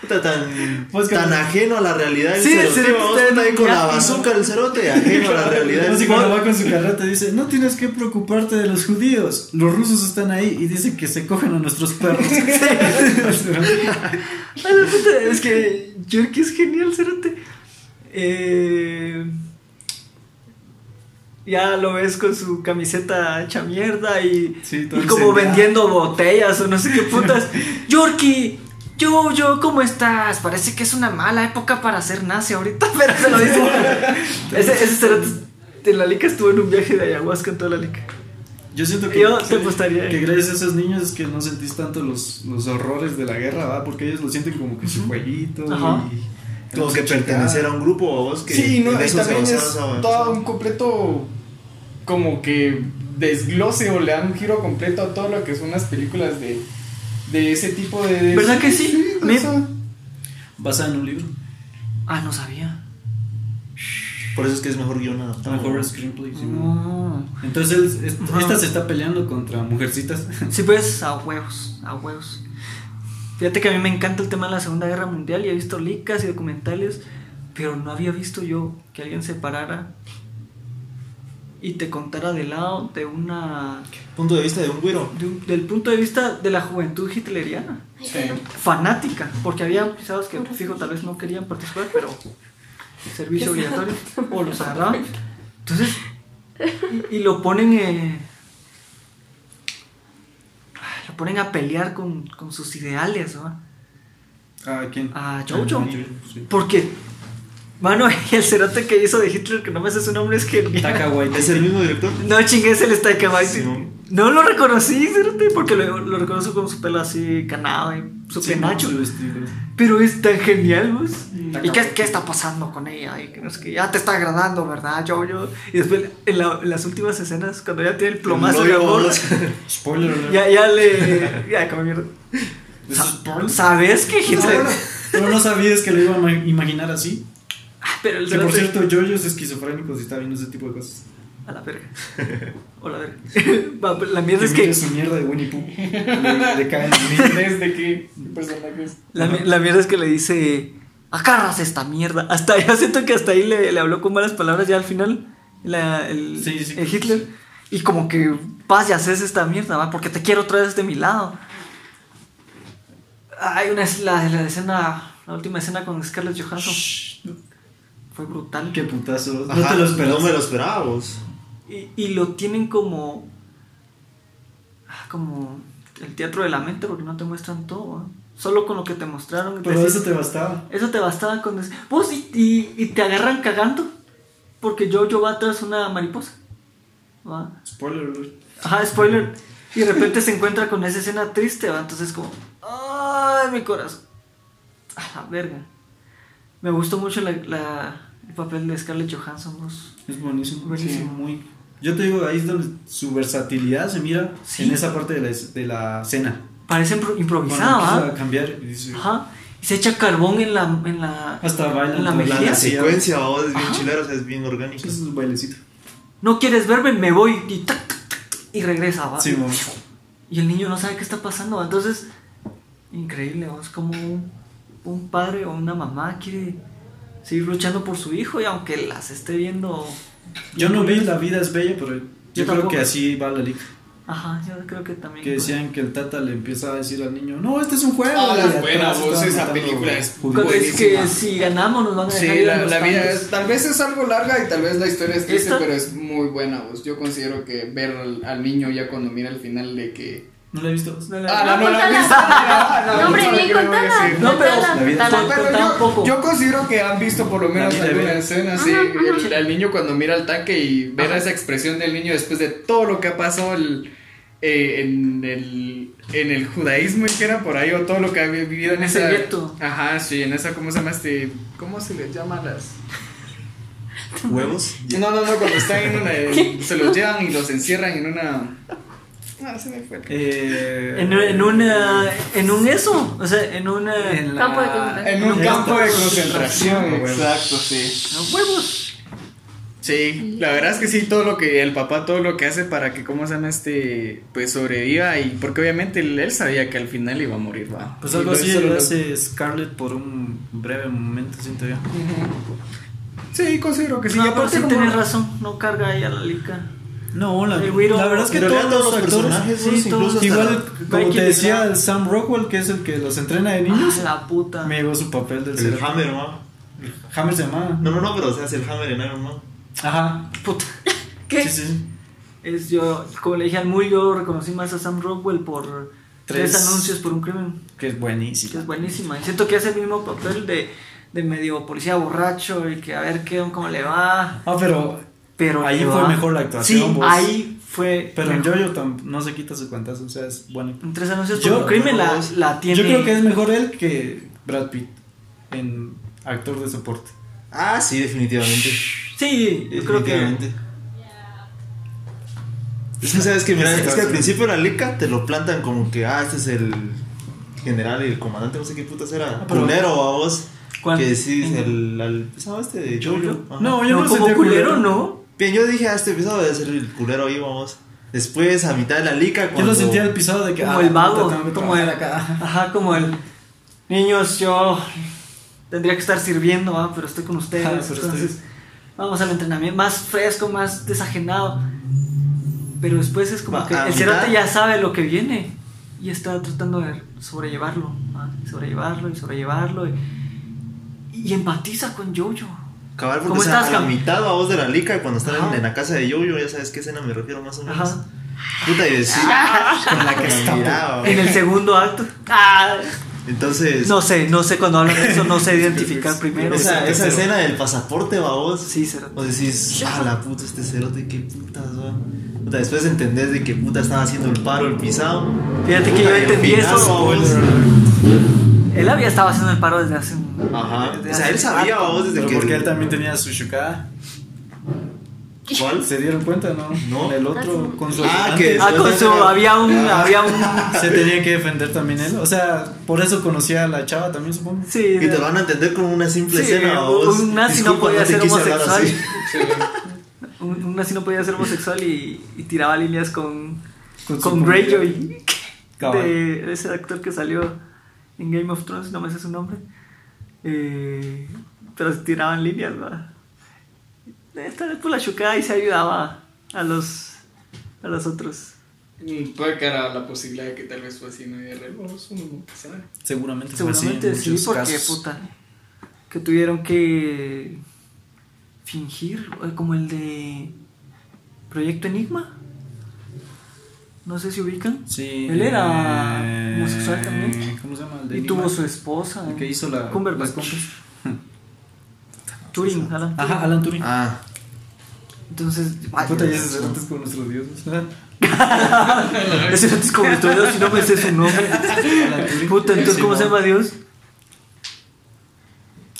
Puta, tan, Pues tan ajeno a la realidad el Sí, el cerote, cerote vamos, está ahí con la bazooka el cerote, ajeno a la realidad. Encima. cuando va con su carreta dice, no tienes que preocuparte de los judíos, los rusos están ahí y dicen que se cogen a nuestros perros. Ay, la puta, es que Yorkie es genial, cerote. Eh, ya lo ves con su camiseta hecha mierda y, Sí, y como vendiendo botellas o no sé qué putas. Yorkie, yo, yo, ¿cómo estás? Parece que es una mala época para ser nazi ahorita, pero se lo dice. ese, ese de la lica estuvo en un viaje de ayahuasca en toda la lica. Yo siento que, Yo te apostaría. que gracias a esos niños es que no sentís tanto los, los horrores de la guerra, ¿va? Porque ellos lo sienten como que su jueguito Ajá. y... Como que pertenecer a un grupo o vos que Sí, no, eso también es todo un completo como que desglose o le dan un giro completo a todo lo que son las películas de, de ese tipo de... ¿Verdad que sí? Me- sea, Basada en un libro. Ah, no sabía. Por eso es que es mejor guion adaptado. Mejor screenplay. sí. No. Entonces él- es- Ajá. esta se está peleando contra mujercitas. Sí, pues a huevos, a huevos. Fíjate que a mí me encanta el tema de la Segunda Guerra Mundial y he visto licas y documentales, pero no había visto yo que alguien se parara y te contara del lado de una. Punto de vista de un de un- del punto de vista de la juventud hitleriana, Sí. fanática, porque había pisados que, fijo, tal vez no querían participar, pero servicio obligatorio o los agarraban. Entonces, y, y lo ponen. eh, ponen a pelear con, con sus ideales, ¿no? ¿A quién? A Jojo. Sí. Porque, mano, el cerote que hizo de Hitler, que no me sé su nombre, es que. Taika Waititi. ¿Es el mismo director? No chingues el Taika Waititi. Sí, ¿no? No lo reconocí, porque lo, lo reconozco con su pelo así canado y su Sí, penacho. Pero es tan genial, ¿vos? Taca- ¿Y qué, qué está pasando con ella? Y que no sé qué, ya te está agradando, ¿verdad, Jojo? Y después, en, la- en las últimas escenas, cuando ya tiene el plomazo de amor. Spoiler alert. ya, ya le. Ya, como mierda. ¿Sabes que Hitler.? Pero no sabías que lo iba a ma- imaginar así. Ah, Pero el Que por cierto, Jojo es esquizofrénico si está viendo ese tipo de cosas. A la verga. O la verga. La mierda es que. su mierda de Winnie Pooh. Le, le cae en el niño. ¿Desde qué personajes? La, mi- la mierda es que le dice. Agarras esta mierda. Hasta yo siento que hasta ahí le, le habló con malas palabras ya al final. la- el, Sí, sí. el Hitler. Y como que vas y haces esta mierda, ¿va? Porque te quiero otra vez de mi lado. Hay una la, la escena. La última escena con Scarlett Johansson. Fue brutal. Qué putazo. No Ajá, te lo. No me lo esperaba, vos. Y, y lo tienen como. ah, Como el teatro de la mente, porque no te muestran todo. ¿va? Solo con lo que te mostraron. Pero decís- eso te bastaba. eso te bastaba con decir. Vos y, y, y te agarran cagando. Porque Jojo va tras una mariposa. ¿va? Spoiler. Ajá, spoiler. Y de repente se encuentra con esa escena triste, ¿va? Entonces como. ¡Ay, mi corazón! A la verga. Me gustó mucho la, la- el papel de Scarlett Johansson, vos. Es buenísimo. Buenísimo. Sí, muy. Yo te digo, ahí es donde su versatilidad se mira Sí. en esa parte de la, de la cena. Parece impro- Cuando improvisada, empieza ¿va? a cambiar y dice, Ajá. Y se echa carbón en la. En la hasta baila en la mejilla. la secuencia, vos, es bien chilera, o sea, es bien orgánica. Eso es un bailecito. No quieres verme, me voy. Y, tac, tac, tac, y regresa, ¿va? Sí, mo. Y el niño no sabe qué está pasando. ¿va? Entonces, increíble, ¿va? es como un, un padre o una mamá quiere seguir luchando por su hijo y aunque las esté viendo. Yo no vi La vida es bella, pero yo, creo tampoco. que así va la liga. Ajá, yo creo que también. Que decían que el tata le empieza a decir al niño, no, este es un juego. Ah, es buena, estaban esa película es. Cuando es que buenísima. si ganamos nos van a dejar Sí, ir la, vida es, tal vez es algo larga y tal vez la historia es triste, ¿Esta? pero es muy buena. Pues. Yo considero que ver al, al niño ya cuando mira el final de que... ¿No la he visto? No, la- Ah, no, no la he visto. Ah, No, hombre, bien contada. No, pero- yo, yo considero que han visto por lo menos alguna escena, sí, el, al niño cuando mira el tanque y ver esa expresión del niño después de todo lo que ha pasado el- eh, en, el, en el judaísmo y que era por ahí o todo lo que ha vivido en, En ese esa... gueto. Ajá, sí, en esa, ¿cómo se llama este? ¿Cómo se les llama las...? ¿Huevos? No, no, no, cuando están en una... se los llevan y los encierran en una... Ah, se me fue. Eh, En, en una. En un eso. O sea, en una. en la- Campo de concentración. En un campo de concentración, exacto, sí. huevos. Sí, la verdad es que sí, todo lo que el papá, todo lo que hace para que, ¿cómo se llama este? Pues sobreviva y porque obviamente él, él sabía que al final iba a morir, va. Pues algo así lo- hace Scarlett por un breve momento, siento yo. Sí, considero que sí. no, aparte sí como- tenés razón. No carga ahí a la lica. No, la, la verdad es que todos los todos los actores, personajes, sí, todos. igual como Michael te decía el Sam Rockwell, que es el que los entrena de niños, Ah, la puta. me llegó su papel del el. Hammer, ¿no? Hammer se llama. No, no, no, pero se hace el Hammer en Iron Man. Ajá. Puta. Sí, sí. Es yo, como le dije al muy, yo reconocí más a Sam Rockwell por tres, Tres. anuncios por un crimen, Que es que buenísimo. es buenísima. Y siento que hace el mismo papel de, de medio policía borracho y que a ver qué, cómo le va. Ah, pero Pero Ahí fue va. mejor la actuación, Sí, vos. ahí fue. pero en. Jojo no se quita su cuantazo, o sea, es bueno. En tres anuncios Yo- crimen la, la tiene. Yo creo que es mejor él que Brad Pitt en actor de soporte. Ah, sí, definitivamente. Sí, yo creo que. Es que sabes que, mira, es que al principio la lica te lo plantan como que, ah, este es el. general, el comandante, no sé qué putas era. pero- Culero a vos. ¿Cuál? Que sí, el, el episodio este de Jojo. No, yo No, no, como culero, ¿no? Bien, yo dije, ah, este episodio debe ser el culero ahí, vamos. Después, a mitad de la lica, Yo cuando... lo sentía el pisado de que. Como ah, el vago, como el, acá. ajá, como el niños, yo tendría que estar sirviendo, ¿va? pero estoy con ustedes, Ah, pero entonces estoy- vamos al entrenamiento, más fresco, más desajenado, pero después es como Va, que a el mitad. cerote ya sabe lo que viene y está tratando de sobrellevarlo, ¿va? sobrellevarlo y sobrellevarlo y, y empatiza con Jojo. Cabal, porque ¿Cómo estás, a la mitad a vos de la lica, cuando están en, en la casa de Jojo, ya sabes qué escena me refiero más o menos. Ajá. Puta, y decía... Con la que está. miraba, En el segundo acto, ah, Entonces... no sé, no sé cuando hablan de eso, no sé identificar primero. Esa, esa escena del pasaporte, babos. Sí, cerote. O decís, ah, la puta, este cerote, qué putas, va. Puta, después entendés de que puta estaba haciendo el paro, el pisado. Fíjate que Puta, yo y el entendí pinazo, eso. babos. Él había estado haciendo el paro desde hace un. Ajá. desde O sea, él sabía, babos, desde Pero que. porque él también tenía su shuka. ¿Cuál? ¿Se dieron cuenta, no? No. Con el otro, con su Ah, que- Ah, con su. Había un. Había un. Se tenía que defender también él. O sea, por eso conocía a la chava también, supongo. Sí. Y te lo van a entender con una simple Sí, escena, babos. un nazi no podía ser homosexual. Un, un nazi no podía ser homosexual y, y tiraba líneas con. Con Con, Greyjoy. De ese actor que salió en Game of Thrones, no me sé su nombre. Eh, pero se tiraban líneas, ¿va? Esta vez por la chucada y se ayudaba a los. A los otros. Mm, Puede que era la posibilidad de que tal vez fue así la vida real, vos, uno nunca sabe. Seguramente fue así Seguramente en sí, porque casos. puta. Que tuvieron que fingir, eh, como el de Proyecto Enigma. No sé si ubican. Sí. Él era eh, homosexual también. De Y tuvo su esposa. El que hizo la, Cumberbatch. Turing, Alan. Ajá, Alan Turing. Ah, Entonces, Puta, ya se antes con nuestros dioses. ese no es como nuestro Dios, si no me sé su nombre. Puta, entonces, ¿cómo se llama Dios?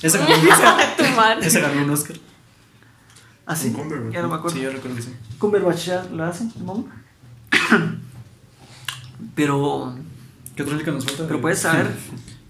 Esa ganó, tu madre. esa ganó un Oscar. Ah, sí. Ya no me acuerdo. Sí, yo recuerdo que sí. Cumberbatch ya lo hace, ¿no? Pero, ¿Qué otra nos falta? pero puedes saber.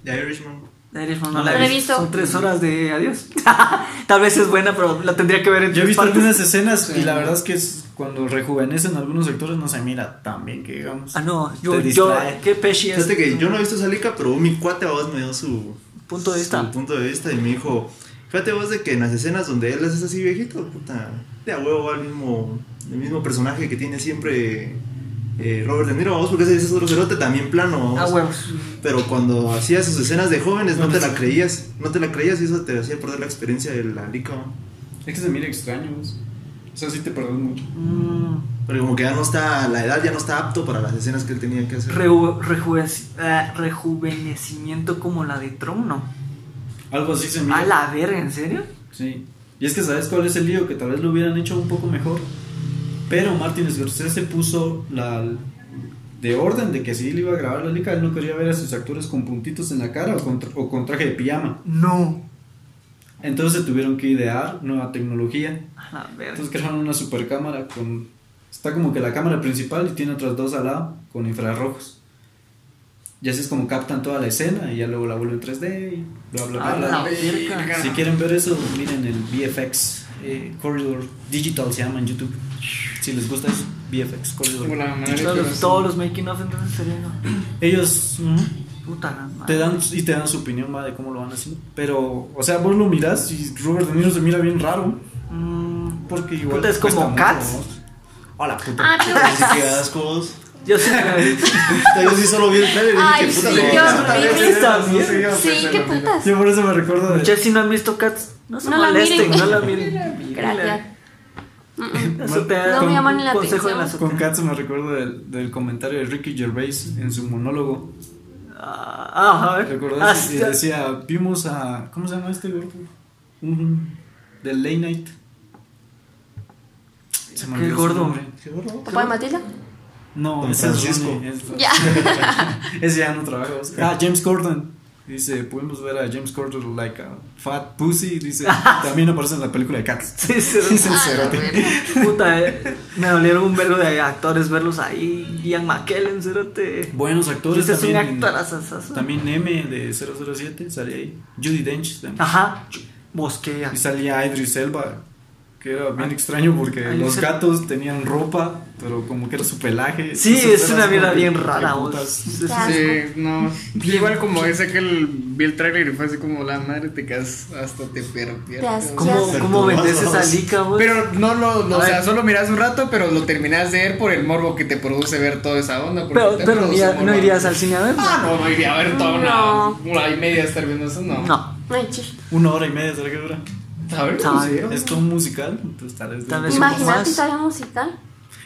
The Irishman. The Irishman No la he visto. Son tres horas de adiós. Tal vez es buena, pero la tendría que ver en Yo he visto partes. algunas escenas y la verdad es que es cuando rejuvenecen algunos sectores no se mira tan bien que digamos. Ah, no. Yo, yo qué peshi es. Fíjate que yo no he visto esa lica, pero mi cuate a vos me dio su Punto de vista. su punto de vista y me dijo, fíjate vos de que en las escenas donde él es así viejito, puta, de a huevo va el mismo, el mismo personaje que tiene siempre eh, Robert De Niro, vamos, porque ese es otro cerote también plano, Ah, vamos. huevos. Pero cuando hacía sus escenas de jóvenes no te la creías, no te la creías y eso te hacía perder la experiencia de la lica. ¿no? Es que se mira extraño. ¿ves? O sea, sí te perdés mucho. Mm, Porque como que ya no está, la edad ya no está apto para las escenas que él tenía que hacer. reju- eh, rejuvenecimiento como la de Tron, ¿no? Algo así se mira. A la verga, ¿en serio? Sí. Y es que sabes cuál es el lío, que tal vez lo hubieran hecho un poco mejor. Pero Martin Scorsese puso la de orden de que si él iba a grabar la liga, él no quería ver a sus actores con puntitos en la cara o con, tra- o con traje de pijama. No. Entonces se tuvieron que idear nueva tecnología. A. Entonces crearon una super cámara con... Está como que la cámara principal y tiene otras dos al lado con infrarrojos. Y así es como captan toda la escena y ya luego la vuelven 3D y bla bla bla. A bla. la verga. Si quieren ver eso, miren el VFX eh, Corridor Digital se llama en YouTube. Si les gusta eso, VFX. Como la manera Todos que los, todos los making of entonces serían. ¿no? Ellos ujú, Puta la te madre. dan y te dan su opinión va, de cómo lo van haciendo. Pero, o sea, vos lo mirás y Robert De Niro se mira bien raro. Mm, Porque igual. Puta, es como cuesta mucho, Cats. ¿no? Hola, puta. Ah, pero- Así que asco vos. yo sé. Puta, Yo sí solo vi el trailer y Ay, dije, puta, sí, no, qué no, no, horrible. Sí, qué putas. Yo por eso me recuerdo de. Muchachos, si no han visto Cats, no se No la molesten, miren. no la miren. Gracias. Eso te No me llaman la consejo de la atención. Con. Katz me recuerdo del, del comentario de Ricky Gervais en su monólogo. Ah, ah, a ver. ¿Recordás? Ah, Y decía, vimos a. ¿Cómo se llama este gordo? Un- Del Late Night. Se me ¿Qué gordo? nombre. ¿Qué gordo? ¿Papá de Matilda? No, ese es Francisco. Es- Ya. ese ya no trabaja. Ah, James Corden. Dice, podemos ver a James Corden like a fat pussy. Dice, también aparece en la película de Cats. Sí, sí, Dice el Ah. Puta, eh, me dolieron un vergo de actores verlos ahí. Ian McKellen, cerote. Buenos actores Ese es un también. También M de 007 salía ahí. Judy Dench también. Ajá, bosquea. Y salía Idris Elba, que era bien extraño porque los gatos tenían ropa, pero como que era su pelaje. Sí, es una que, bien ¿qué rara. Sí, no. Igual como ese que el, vi el trailer y fue así como la madre te quedas hasta te has- ¿Cómo, cómo vendes esa lica, vos? Pero no lo, lo- o sea, solo miras un rato, pero lo terminas de ver por el morbo que te produce ver toda esa onda. porque Pero, no irías al cine a verlo. Ah, no, no iría a ver toda una, No. una y media estar viendo eso, no. No, No hay chiste. Una hora y media, ¿sabes qué dura? A ver, sí. Es todo un musical, entonces tal vez. Tal vez un Imagínate más. historia musical.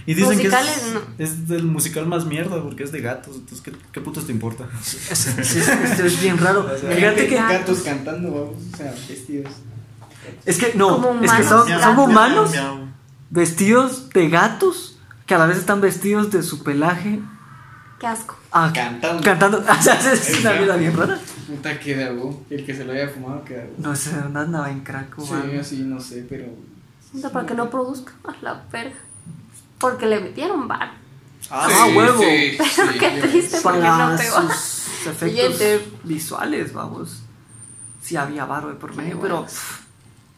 Y dicen que es, no. es del musical más mierda porque es de gatos, entonces ¿qué, qué putos te importa? es, es- es- esto es bien raro. O sea, Fíjate que. gatos cantando, vamos, o sea, vestidos. Es que no, Como es que son, Miau, son miau, humanos miau. vestidos de gatos que a la vez están vestidos de su pelaje. Qué asco. ah, Cantando. Cantando. O sea, es una vida bien rara. Puta, queda algo. El que se lo haya fumado queda algo. No sé, nada, nada en crack. Sí, así, no sé, pero. Siento para que no produzca a la verga. Porque le metieron bar. Ah, Sí, huevo. sí, Pero sí, qué triste porque no pegó. sus efectos Siguiente. visuales, vamos. Sí había barro de por medio, pero.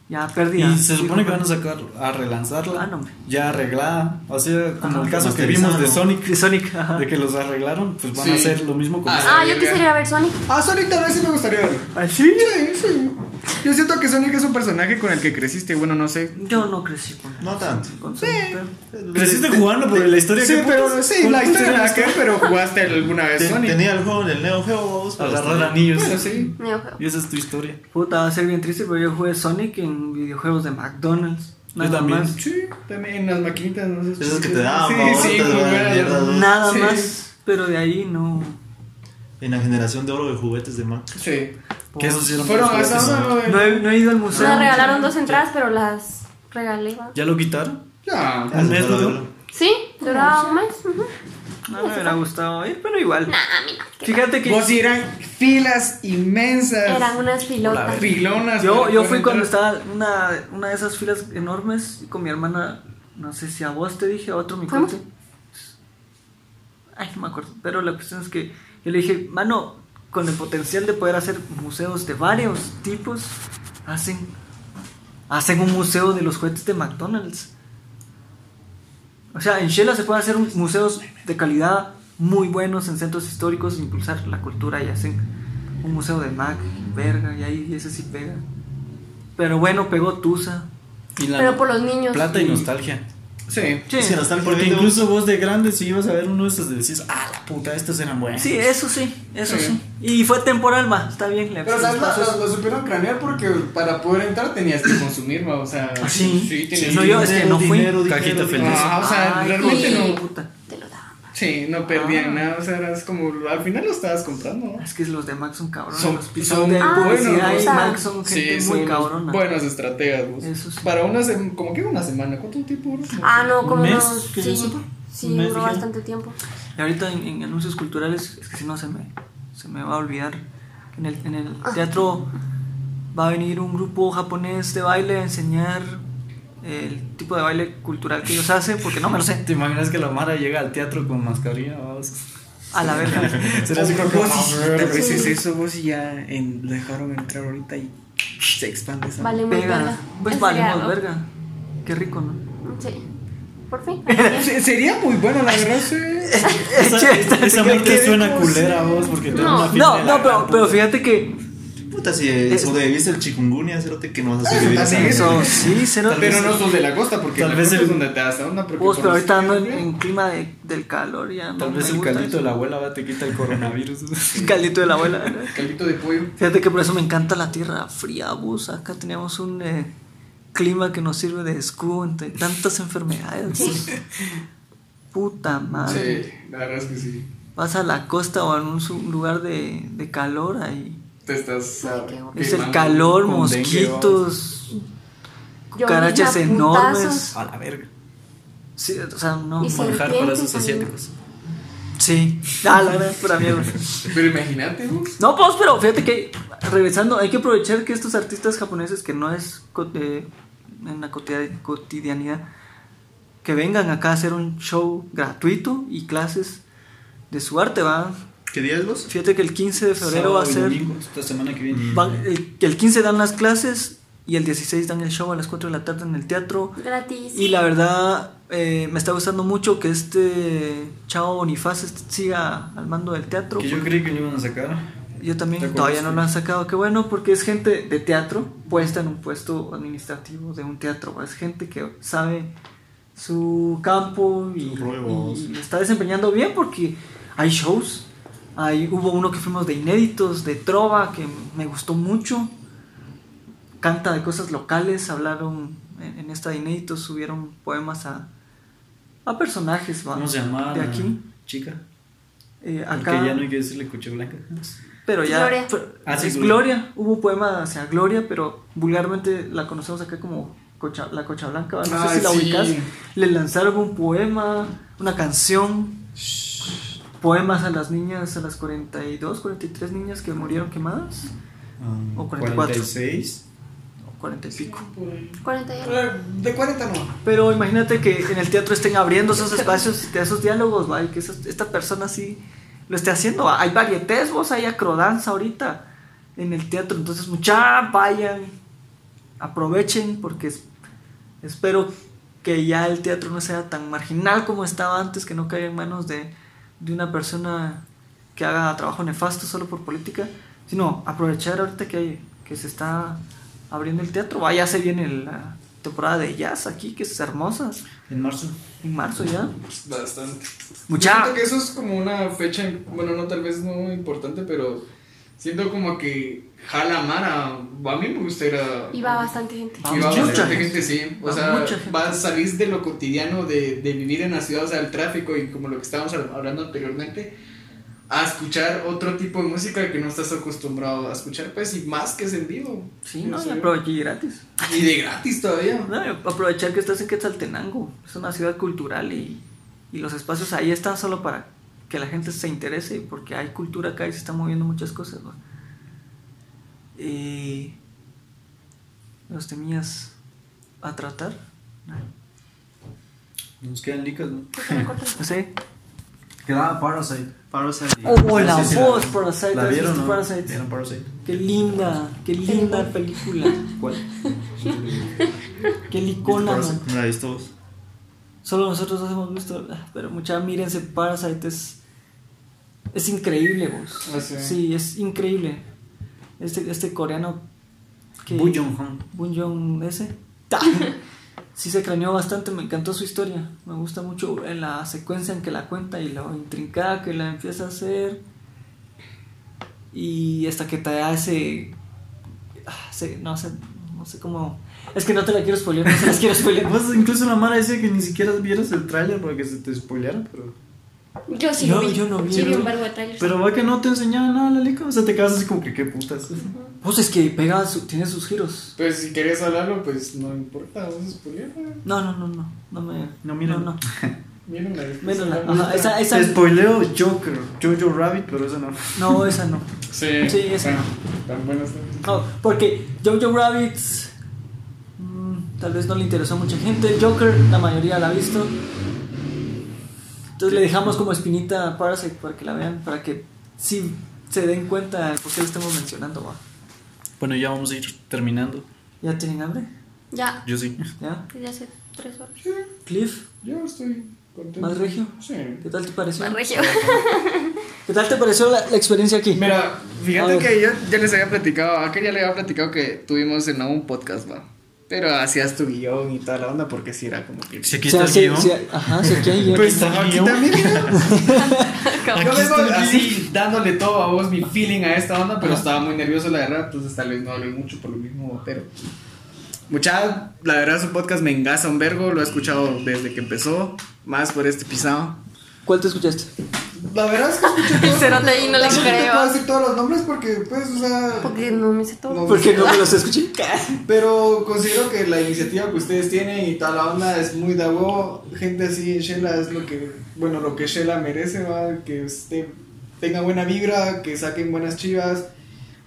Ya pérdida. Y se supone que van a sacar, a relanzarla, Ah, no, ya arreglada. O sea, como el caso que vimos de. Sonic, De Sonic, ajá. de que los arreglaron, pues van Sí. a hacer lo mismo con Ah. Ah, sí, yo quisiera ir a ver Sonic. Ah, Sonic tal vez sí me gustaría verlo. ¿Ah, sí? Sí, sí. Yo siento que Sonic es un personaje con el que creciste, bueno, no sé. Yo no crecí con, No tanto. con Sonic, pero- Creciste jugando por la historia Sí, que pero putas? sí, ¿Cuál la historia nada que ver, pero jugaste alguna vez Ten- Sonic. Tenía el juego en el Neo Geo. Agarrar anillos. Bueno, sí. Neo Geo. Y esa es tu historia. Puta, va a ser bien triste, pero yo jugué Sonic en videojuegos de McDonald's. Nada también. más. Sí, también en las maquinitas, no sé. Esas que te daban, Sí, vamos, sí, te muy daban buenas. mierda, ¿no? Nada Sí. más, pero de ahí no. En la generación de oro de juguetes de Mac. Sí. Que esos Fueron hora, No he, no he ido al museo. Me regalaron dos entradas, pero las regalé. va. ¿Ya lo quitaron? Ya. Sí, duraba un mes. No me hubiera gustado ir, pero igual. Nah, a mí no. que Fíjate que Vos eran filas inmensas. Eran unas pilotas. filonas. yo, yo fui cuando estaba una, una de esas filas enormes y con mi hermana, no sé si a vos te dije, a otro mi cuate. Ay, no me acuerdo. Pero la cuestión es que yo le dije, mano, con el potencial de poder hacer museos de varios tipos, hacen, hacen un museo de los juguetes de McDonald's. O sea, en Shela se pueden hacer museos de calidad muy buenos en centros históricos, impulsar la cultura y hacen un museo de Mac, verga, y ahí ese sí pega. Pero bueno, pegó Tusa. Y la Pero por los niños. plata y nostalgia. Sí. Sí, Sí, nostalgia Porque incluso vos de grande, si ibas a ver uno de estos, decías, ah, la puta, estos eran buenos. sí, eso sí, eso Sí. sí. Y fue temporal, ma, está bien. le- Pero ¿sabes? pasó Lo, supieron cranear porque para poder entrar tenías que consumir, ¿va? o sea. ¿Ah, sí? Sí, No, que- yo es que no fui. Cajita feliz. Ajá, o sea, Ay, realmente no. puta. Sí, no perdían Ah. nada, o sea, eras como. Al final lo estabas comprando, ¿no? Es que los de Mac son cabrones. Son- los son de Ah, buenos, y o sea, Mac son gente Sí, muy son cabrona. buenos estrategas, vos. Eso sí. Para una semana, como que una semana, ¿cuánto tiempo duró? Ah, no, ¿Un como mes? unos. ¿Que yo Sí, sí, ¿Un mes duró bastante tiempo. Y ahorita en, en anuncios culturales, es que si no se me, se me va a olvidar. En el, en el teatro va a venir un grupo japonés de baile a enseñar el tipo de baile cultural que ellos hacen, porque no me lo sé. ¿Te imaginas que la Mara llega al teatro con mascarilla? Vamos. A la verga. Será así como que, Vos "Ah, y- verga". vez es eso, vos y ya en- lo dejaron entrar ahorita y se expande esa. Vale muy Pega. verga. Pues valemos ¿no? verga. Qué rico, ¿no? Sí. Por fin. Se- Sería muy bueno, la verdad, sí. Esa, esa que- suena culera, vos, porque No. No, no, pero, fíjate que. Puta, si eh, sobreviviste el chikungunya, cerote, que no vas a sobrevivir. Es. mierda. Eso sí, cero. Pero no sos de la costa, porque Tal la vez costa el- es donde te das onda. porque Vos, pero ahorita ando en, en clima de, del calor ya. no Tal vez el caldito eso. de la abuela va, te quita el coronavirus. El caldito de la abuela. Caldito de pollo. Fíjate que por eso me encanta la tierra fría, bus. Acá teníamos un eh, clima que nos sirve de escudo entre tantas enfermedades. Puta madre. Sí, la verdad es que sí. Vas a la costa o en un su- lugar de, de calor ahí. Te estás. Ay. Es el calor, con mosquitos, cucarachas enormes. A la verga. Sí, o sea, no. Manjar para esos asiáticos. Sí, ah, la pura mierda. Pero imagínate. No, pues, pero fíjate que regresando, hay que aprovechar que estos artistas japoneses que no es eh, en la cotidi- cotidianidad, que vengan acá a hacer un show gratuito y clases de su arte, va. ¿Qué día es vos? Fíjate que el 15 de febrero va a ser. domingo, esta semana que viene. van- el, el 15 dan las clases y el 16 dan el show a las 4 de la tarde en el teatro. Gratis. Y la verdad, eh, me está gustando mucho que este Chao Boniface siga al mando del teatro. Que yo creí que lo iban a sacar. Yo también todavía no lo han sacado. Qué bueno, porque es gente de teatro puesta en un puesto administrativo de un teatro. Es gente que sabe su campo y, y está desempeñando bien porque hay shows. Hay, hubo uno que fuimos de inéditos, de trova, que me gustó mucho. Canta de cosas locales, hablaron en, en esta de inéditos, subieron poemas a, a personajes ¿va? ¿Cómo se llama? de aquí. Chica. Eh, Porque acá, ya no hay que decirle coche blanca. pero ya. Gloria. pero- Ah, sí, es Gloria. Gloria. Hubo poema hacia Gloria, pero vulgarmente la conocemos acá como Cocha- la Cocha Blanca. No Ah, sé si la sí. ubicas. Le lanzaron un poema, una canción. Poemas a las niñas, a las 42, 43 niñas que murieron quemadas. O 44. 46. O 40 y pico. 40 y algo. Eh, De 40 no. Pero imagínate que en el teatro estén abriendo esos espacios de esos diálogos, ¿va? Y que esas- esta persona sí lo esté haciendo. Hay varietés, vos, hay acrodanza ahorita en el teatro. Entonces, mucha vayan, aprovechen, porque es- espero que ya el teatro no sea tan marginal como estaba antes, que no caiga en manos de, de una persona que haga trabajo nefasto solo por política, sino aprovechar ahorita que, hay- que se está abriendo el teatro. Va, ya se viene la temporada de jazz aquí, que es hermosa, En marzo. en marzo ya. Bastante. Mucha- Yo siento que eso es como una fecha, bueno, no tal vez no importante, pero siento como que jala Mara. A mí me gusta ir a. Y va bastante gente. Y va mucha bastante gente. gente, sí. O Va sea, mucha gente. va a salir de lo cotidiano de, de vivir en la ciudad, o sea, el tráfico y como lo que estábamos hab- hablando anteriormente, a escuchar otro tipo de música que no estás acostumbrado a escuchar, pues, y más que es en vivo. Sí, no, y aprovechar gratis. Y de gratis todavía. No, y aprovechar que estás en Quetzaltenango, es una ciudad cultural y, y los espacios ahí están solo para que la gente se interese, porque hay cultura acá y se están moviendo muchas cosas. ¿no? Y los temías a tratar. Nos quedan licas, ¿no? No sé. Quedaba Parasite. Parasite. Oh, la Sí, voz, la- Parasite. ¿La ¿has vieron, no? Parasite? ¿Vieron Parasite? Qué linda, qué linda película. ¿Cuál? Qué licona, man. No la he visto vos. Solo nosotros dos hemos visto, ah, pero mucha, mírense, Parasite es, es increíble, vos. Ah, sí. sí. es increíble. Este, este coreano que... Boon Jong ese. Sí se craneó bastante, me encantó su historia. Me gusta mucho en la secuencia en que la cuenta y lo intrincada que la empieza a hacer. Y hasta que te da ese... ah, ese- no sé, no sé cómo... Es que no te la quiero spoilear, no se las quiero spoilear. Vos incluso la Mara decía que ni siquiera vieras el tráiler para que se te spoileara, pero... Yo sí Yo- vi. yo no vi. Sí vi un verbo de trailers. Pero va que no te enseñaba nada la lica, o sea, te quedas así como que qué putas. Pues es que pega, su- tiene sus giros. Pues si querés hablarlo, pues no importa, vamos a spoilear. No, no, no, no, no me... No, miren. No, no. Miren la Miren la- ajá, esa, esa, Te spoileo Joker, Jojo Rabbit, pero eso no. no, esa no. Sí, Sí, esa. bueno, tan buenas están. No, porque Jojo Rabbit tal vez no le interesó a mucha gente. Joker, la mayoría la ha visto. Entonces le dejamos como espinita a Parasite para que la vean, para que sí se den cuenta de por qué lo estamos mencionando. ¿va? Bueno, ya vamos a ir terminando. ¿Ya tienen hambre? Ya, Yo sí. ¿Ya? desde hace tres horas. Cliff, Yo estoy contento. ¿más regio? Sí. ¿Qué tal te pareció? Más regio. ¿Qué tal te pareció la, la experiencia aquí? Mira, fíjate que yo ya les había platicado, a aquel ya le había platicado que tuvimos en un podcast, va. Pero hacías tu guion y toda la onda porque si era como que... Si aquí O sea, está el sí, guion. sí, ajá, sí, aquí hay guion. Pues está el aquí guion. también. Yo vengo el así dándole todo a vos mi feeling a esta onda, pero estaba muy nervioso la verdad, entonces tal vez no hablé mucho por lo mismo, pero mucha, la verdad su podcast me engasa un vergo, lo he escuchado desde que empezó, más por este pisado. ¿Cuál te escuchaste? La verdad es que escuché El todo. cerote ahí no le creo. puedo decir todos los nombres porque, pues, o sea. Porque no me sé todo. No. ¿Por qué no me los escuché? Pero considero que la iniciativa que ustedes tienen y toda la onda es muy de huevo. Gente así en Shela es lo que, bueno, lo que Shela merece, va. Que usted tenga buena vibra, que saquen buenas chivas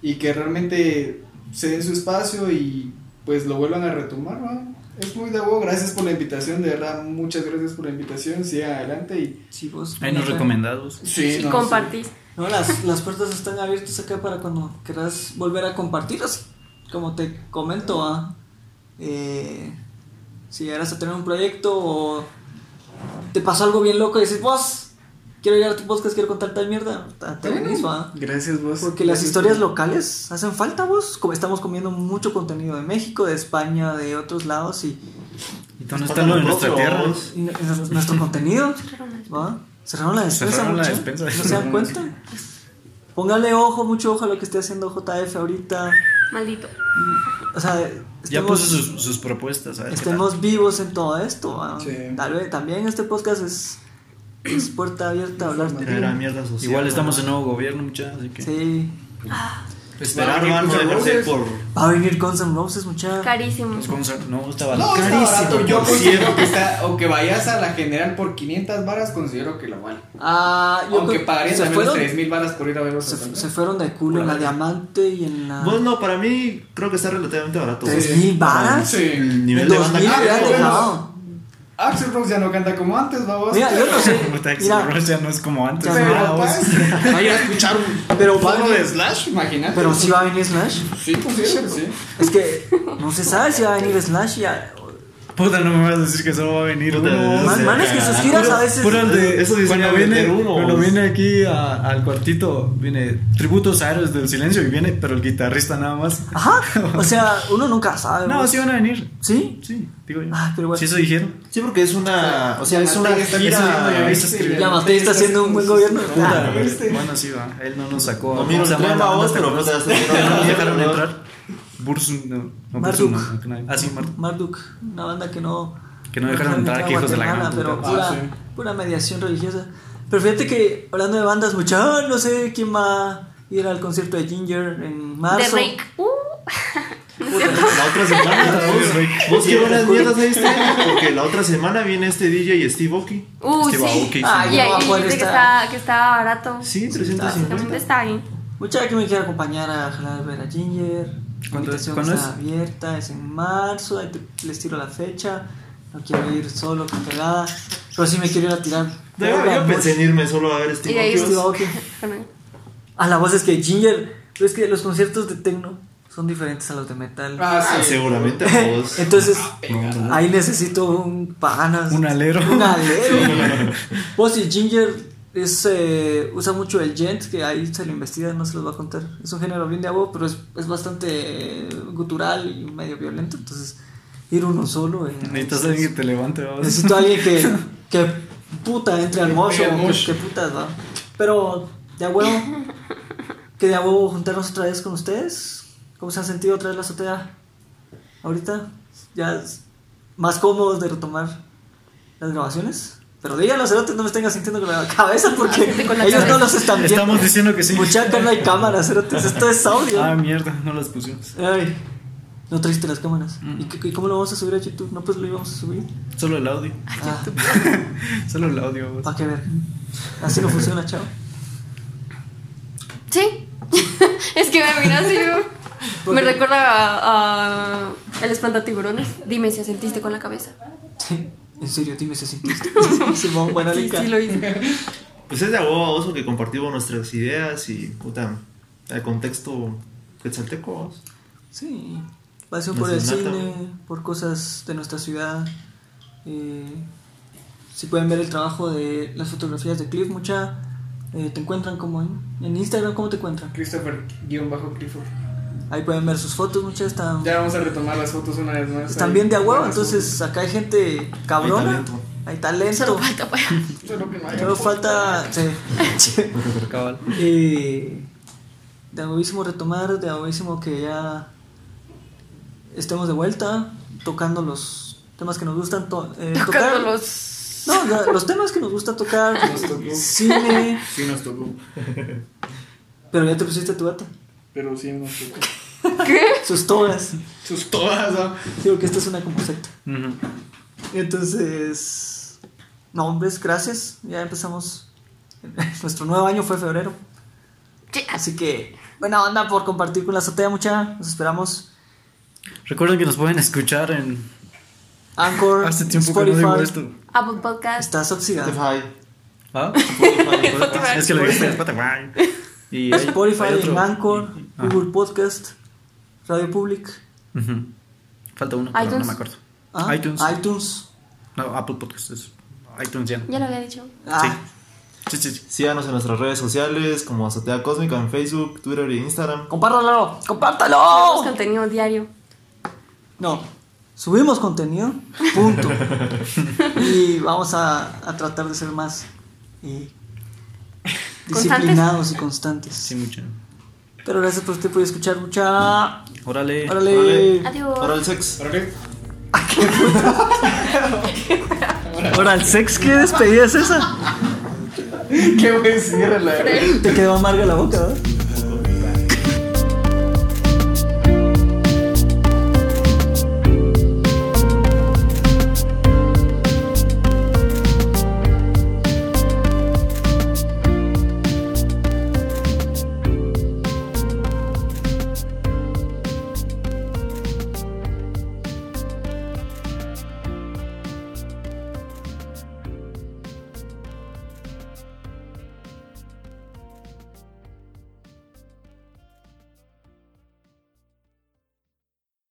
y que realmente se den su espacio y pues lo vuelvan a retomar, va. Es muy de huevo. Gracias por la invitación, de verdad. Muchas gracias por la invitación. Sigan adelante y. Sí, vos. Ahí nos recomendados. Sí, Y no, compartís. No, las, las puertas están abiertas acá para cuando quieras volver a compartir. así Como te comento, ah, eh, si llegaras a tener un proyecto o te pasó algo bien loco y dices, vos, quiero llegar a tu podcast, quiero contar tal mierda, ta- te venís, va. Gracias, vos. Porque las historias locales hacen falta, vos. Como estamos comiendo mucho contenido de México, de España, de otros lados y, ¿Y dónde Nos está lo de nuestra tierra? y nuestro contenido, ¿va? Cerraron la despensa, Cerraron la despensa. ¿No se dan cuenta? Póngale ojo, mucho ojo a lo que esté haciendo JF ahorita. Maldito. O sea, Ya puso sus, sus propuestas, estemos vivos en todo esto. ¿va? Sí. Tal vez también este podcast es, es puerta abierta a hablar de Era mierda social. Igual estamos en nuevo gobierno, muchachos, así que... Sí. Esperar, va, no dejarse ir por. Va a venir Guns N' Roses, mucha. Carísimo. Los Guns N' no, estaba No, está Carísimo, barato. Yo considero que está. O que vayas a la general por 500 varas, considero que lo vale. Ah, yo Aunque se también los fueron, 3000 varas por ir a verlos. se, también. se fueron de culo en la diamante y en la. Vos no, para mí creo que está relativamente barato. ¿Tres güey. mil varas? Sí. El nivel de banda 2000 que ya Ah, tengo, dejado. Axel Rose ya no canta como antes, vamos. Mira, yo no sé. Mira, Rose ya no es como antes. Ya Pero, pues, vaya a escuchar un Pero va- de Slash, imagínate. pero si va a venir Slash. Sí, considero que sí. Es que no se sabe si va a venir Slash ya. Puta, no me vas a decir que solo va a venir Puta, uno. Man, man, es que sus giras a veces. puro de- Eso dice cuando viene, uno, cuando viene aquí a- al cuartito, viene tributos a Héroes del Silencio y viene, pero el guitarrista nada más. Ajá. O sea, uno nunca sabe. No, vos. sí van a venir. ¿Sí? Sí, digo yo. Ah, pero bueno. Si eso dijeron. Sí, porque es una. O sea, es una gira. Ya Matei está haciendo un buen gobierno. Puta, Ah, ¿viste? bueno, sí va. Él no nos sacó. No miro ¿Cómo se el llama tren, la va, banda? vos, pero ¿Te No nos dejaron entrar. Bursun, no. no Marduk. Bursun, no, no, Ah, sí, Marduk. Marduk, una banda que no. Que no dejaron entrar, que hijos de la Guatemala, Pero pura, Ah, sí. pura mediación religiosa. Pero fíjate que hablando de bandas, mucha, ah, no sé quién va a ir al concierto de Ginger en De marzo. Rake. Uh. La otra semana. vos- Vos qué buenas mierdas ahí está. Porque la otra semana viene este DJ Steve Aoki. Uh, Steve sí. Aoki, sí. Ah, Y ahí dice que está, que está barato. Sí, Realmente 350. está bien. Mucha que me quiere acompañar a jalar a ver a Ginger. La ¿Cuándo es? invitación ¿Cuándo está es? abierta, es en marzo. Ahí te- les tiro la fecha. No quiero ir solo con pegada. Pero sí me quiero ir a tirar. Yo, yo pensé en irme solo a ver Steve Aoki. Steve vos. Aoki. Bueno, Ah, la voz es que Ginger. Pero es que los conciertos de techno son diferentes a los de metal. Ah, Ah, sí. seguramente a vos. Entonces, ahí necesito un panas. Un alero. Un alero. Pues y Ginger es, eh, usa mucho el gent, que ahí se lo investiga, no se los va a contar. Es un género bien de agua, pero es, es bastante eh, gutural y medio violento. Entonces, ir uno solo. eh, Necesitas alguien que te levante. Necesito a alguien que, que puta entre al Que mocho, que, putas va. Pero de huevo, que de huevo juntarnos otra vez con ustedes. ¿Cómo se han sentido otra vez la azotea? Ahorita, ya es más cómodos de retomar las grabaciones. Pero díganlo, cerotes, no me estén sintiendo con la cabeza porque la ellos cabeza. no los están viendo. Estamos diciendo que sí. Muchacha, no hay cámaras, cerotes, esto es audio. Ah, mierda, no las pusimos. Ay, no trajiste las cámaras. Mm. ¿Y, qué- y cómo lo vamos a subir a YouTube? No, pues lo íbamos a subir. Solo el audio. Ah, Solo el audio, vos. ¿Para qué ver? Así no funciona, chao. Sí. es que me mira así. ¿no? Me recuerda a, a El espantatiburones. Dime si sentiste con la cabeza. En serio, dime si sentiste. Simón, buena Sí, sí lo hice. Pues es de agua oso que compartimos nuestras ideas y, puta, el contexto quetzalteco. vos. Sí, pasión por el cine, por cosas de nuestra ciudad. Eh, si pueden ver el trabajo de las fotografías de Cliff, mucha. eh, te encuentran como en, en Instagram, ¿cómo te encuentran? Christopher-Clifford. Ahí pueden ver sus fotos, muchas están, Ya vamos a retomar las fotos una vez más. están Ahí. bien de a huevo, Buenas entonces acá hay gente cabrona, Hay talento. hay talento, Solo falta pues. Solo que no solo falta sí. Cabal. De huevísimo retomar, de huevísimo que ya estemos de vuelta tocando los temas que nos gustan. to- eh, tocar- los. No, la- los temas que nos gusta tocar, Nos tocó. cine, Sí nos tocó. pero ya te pusiste tu bata, Pero sí nos tocó. ¿Qué? sus togas. Sus todas, ¿no? Digo que esta es una como secta. Ujú. Entonces, no, hombres, gracias. Ya empezamos. Nuestro nuevo año fue febrero. Sí, Así que, buena onda por compartir con la azotea, mucha. Nos esperamos. Recuerden que nos pueden escuchar en. Anchor, Hace tiempo Spotify. que no digo esto. Apple Podcast. Estás oxidado. Spotify. ¿Ah? Spotify. Es que lo en Spotify. Y hay- Spotify, hay en Anchor. Google Podcast, Radio Public. Falta uno, pero no me acuerdo. ah, iTunes. iTunes. No, Apple Podcast. Es iTunes ya. Ya lo había dicho. Ah, Sí, sí, sí. Síganos en nuestras redes sociales como Azotea Cósmica en Facebook, Twitter e Instagram. compártalo, compártalo. contenido diario. No, subimos contenido, punto. y vamos a, a tratar de ser más eh, disciplinados y constantes. Sí, mucho. Pero gracias por usted por escuchar mucha. Órale. Órale. Órale. Adiós. Para el sex. ¿Órale? Ahora, el sex, ¿qué despedida es esa? Qué buen cierre, la verdad. Te quedó amarga la boca, ¿verdad?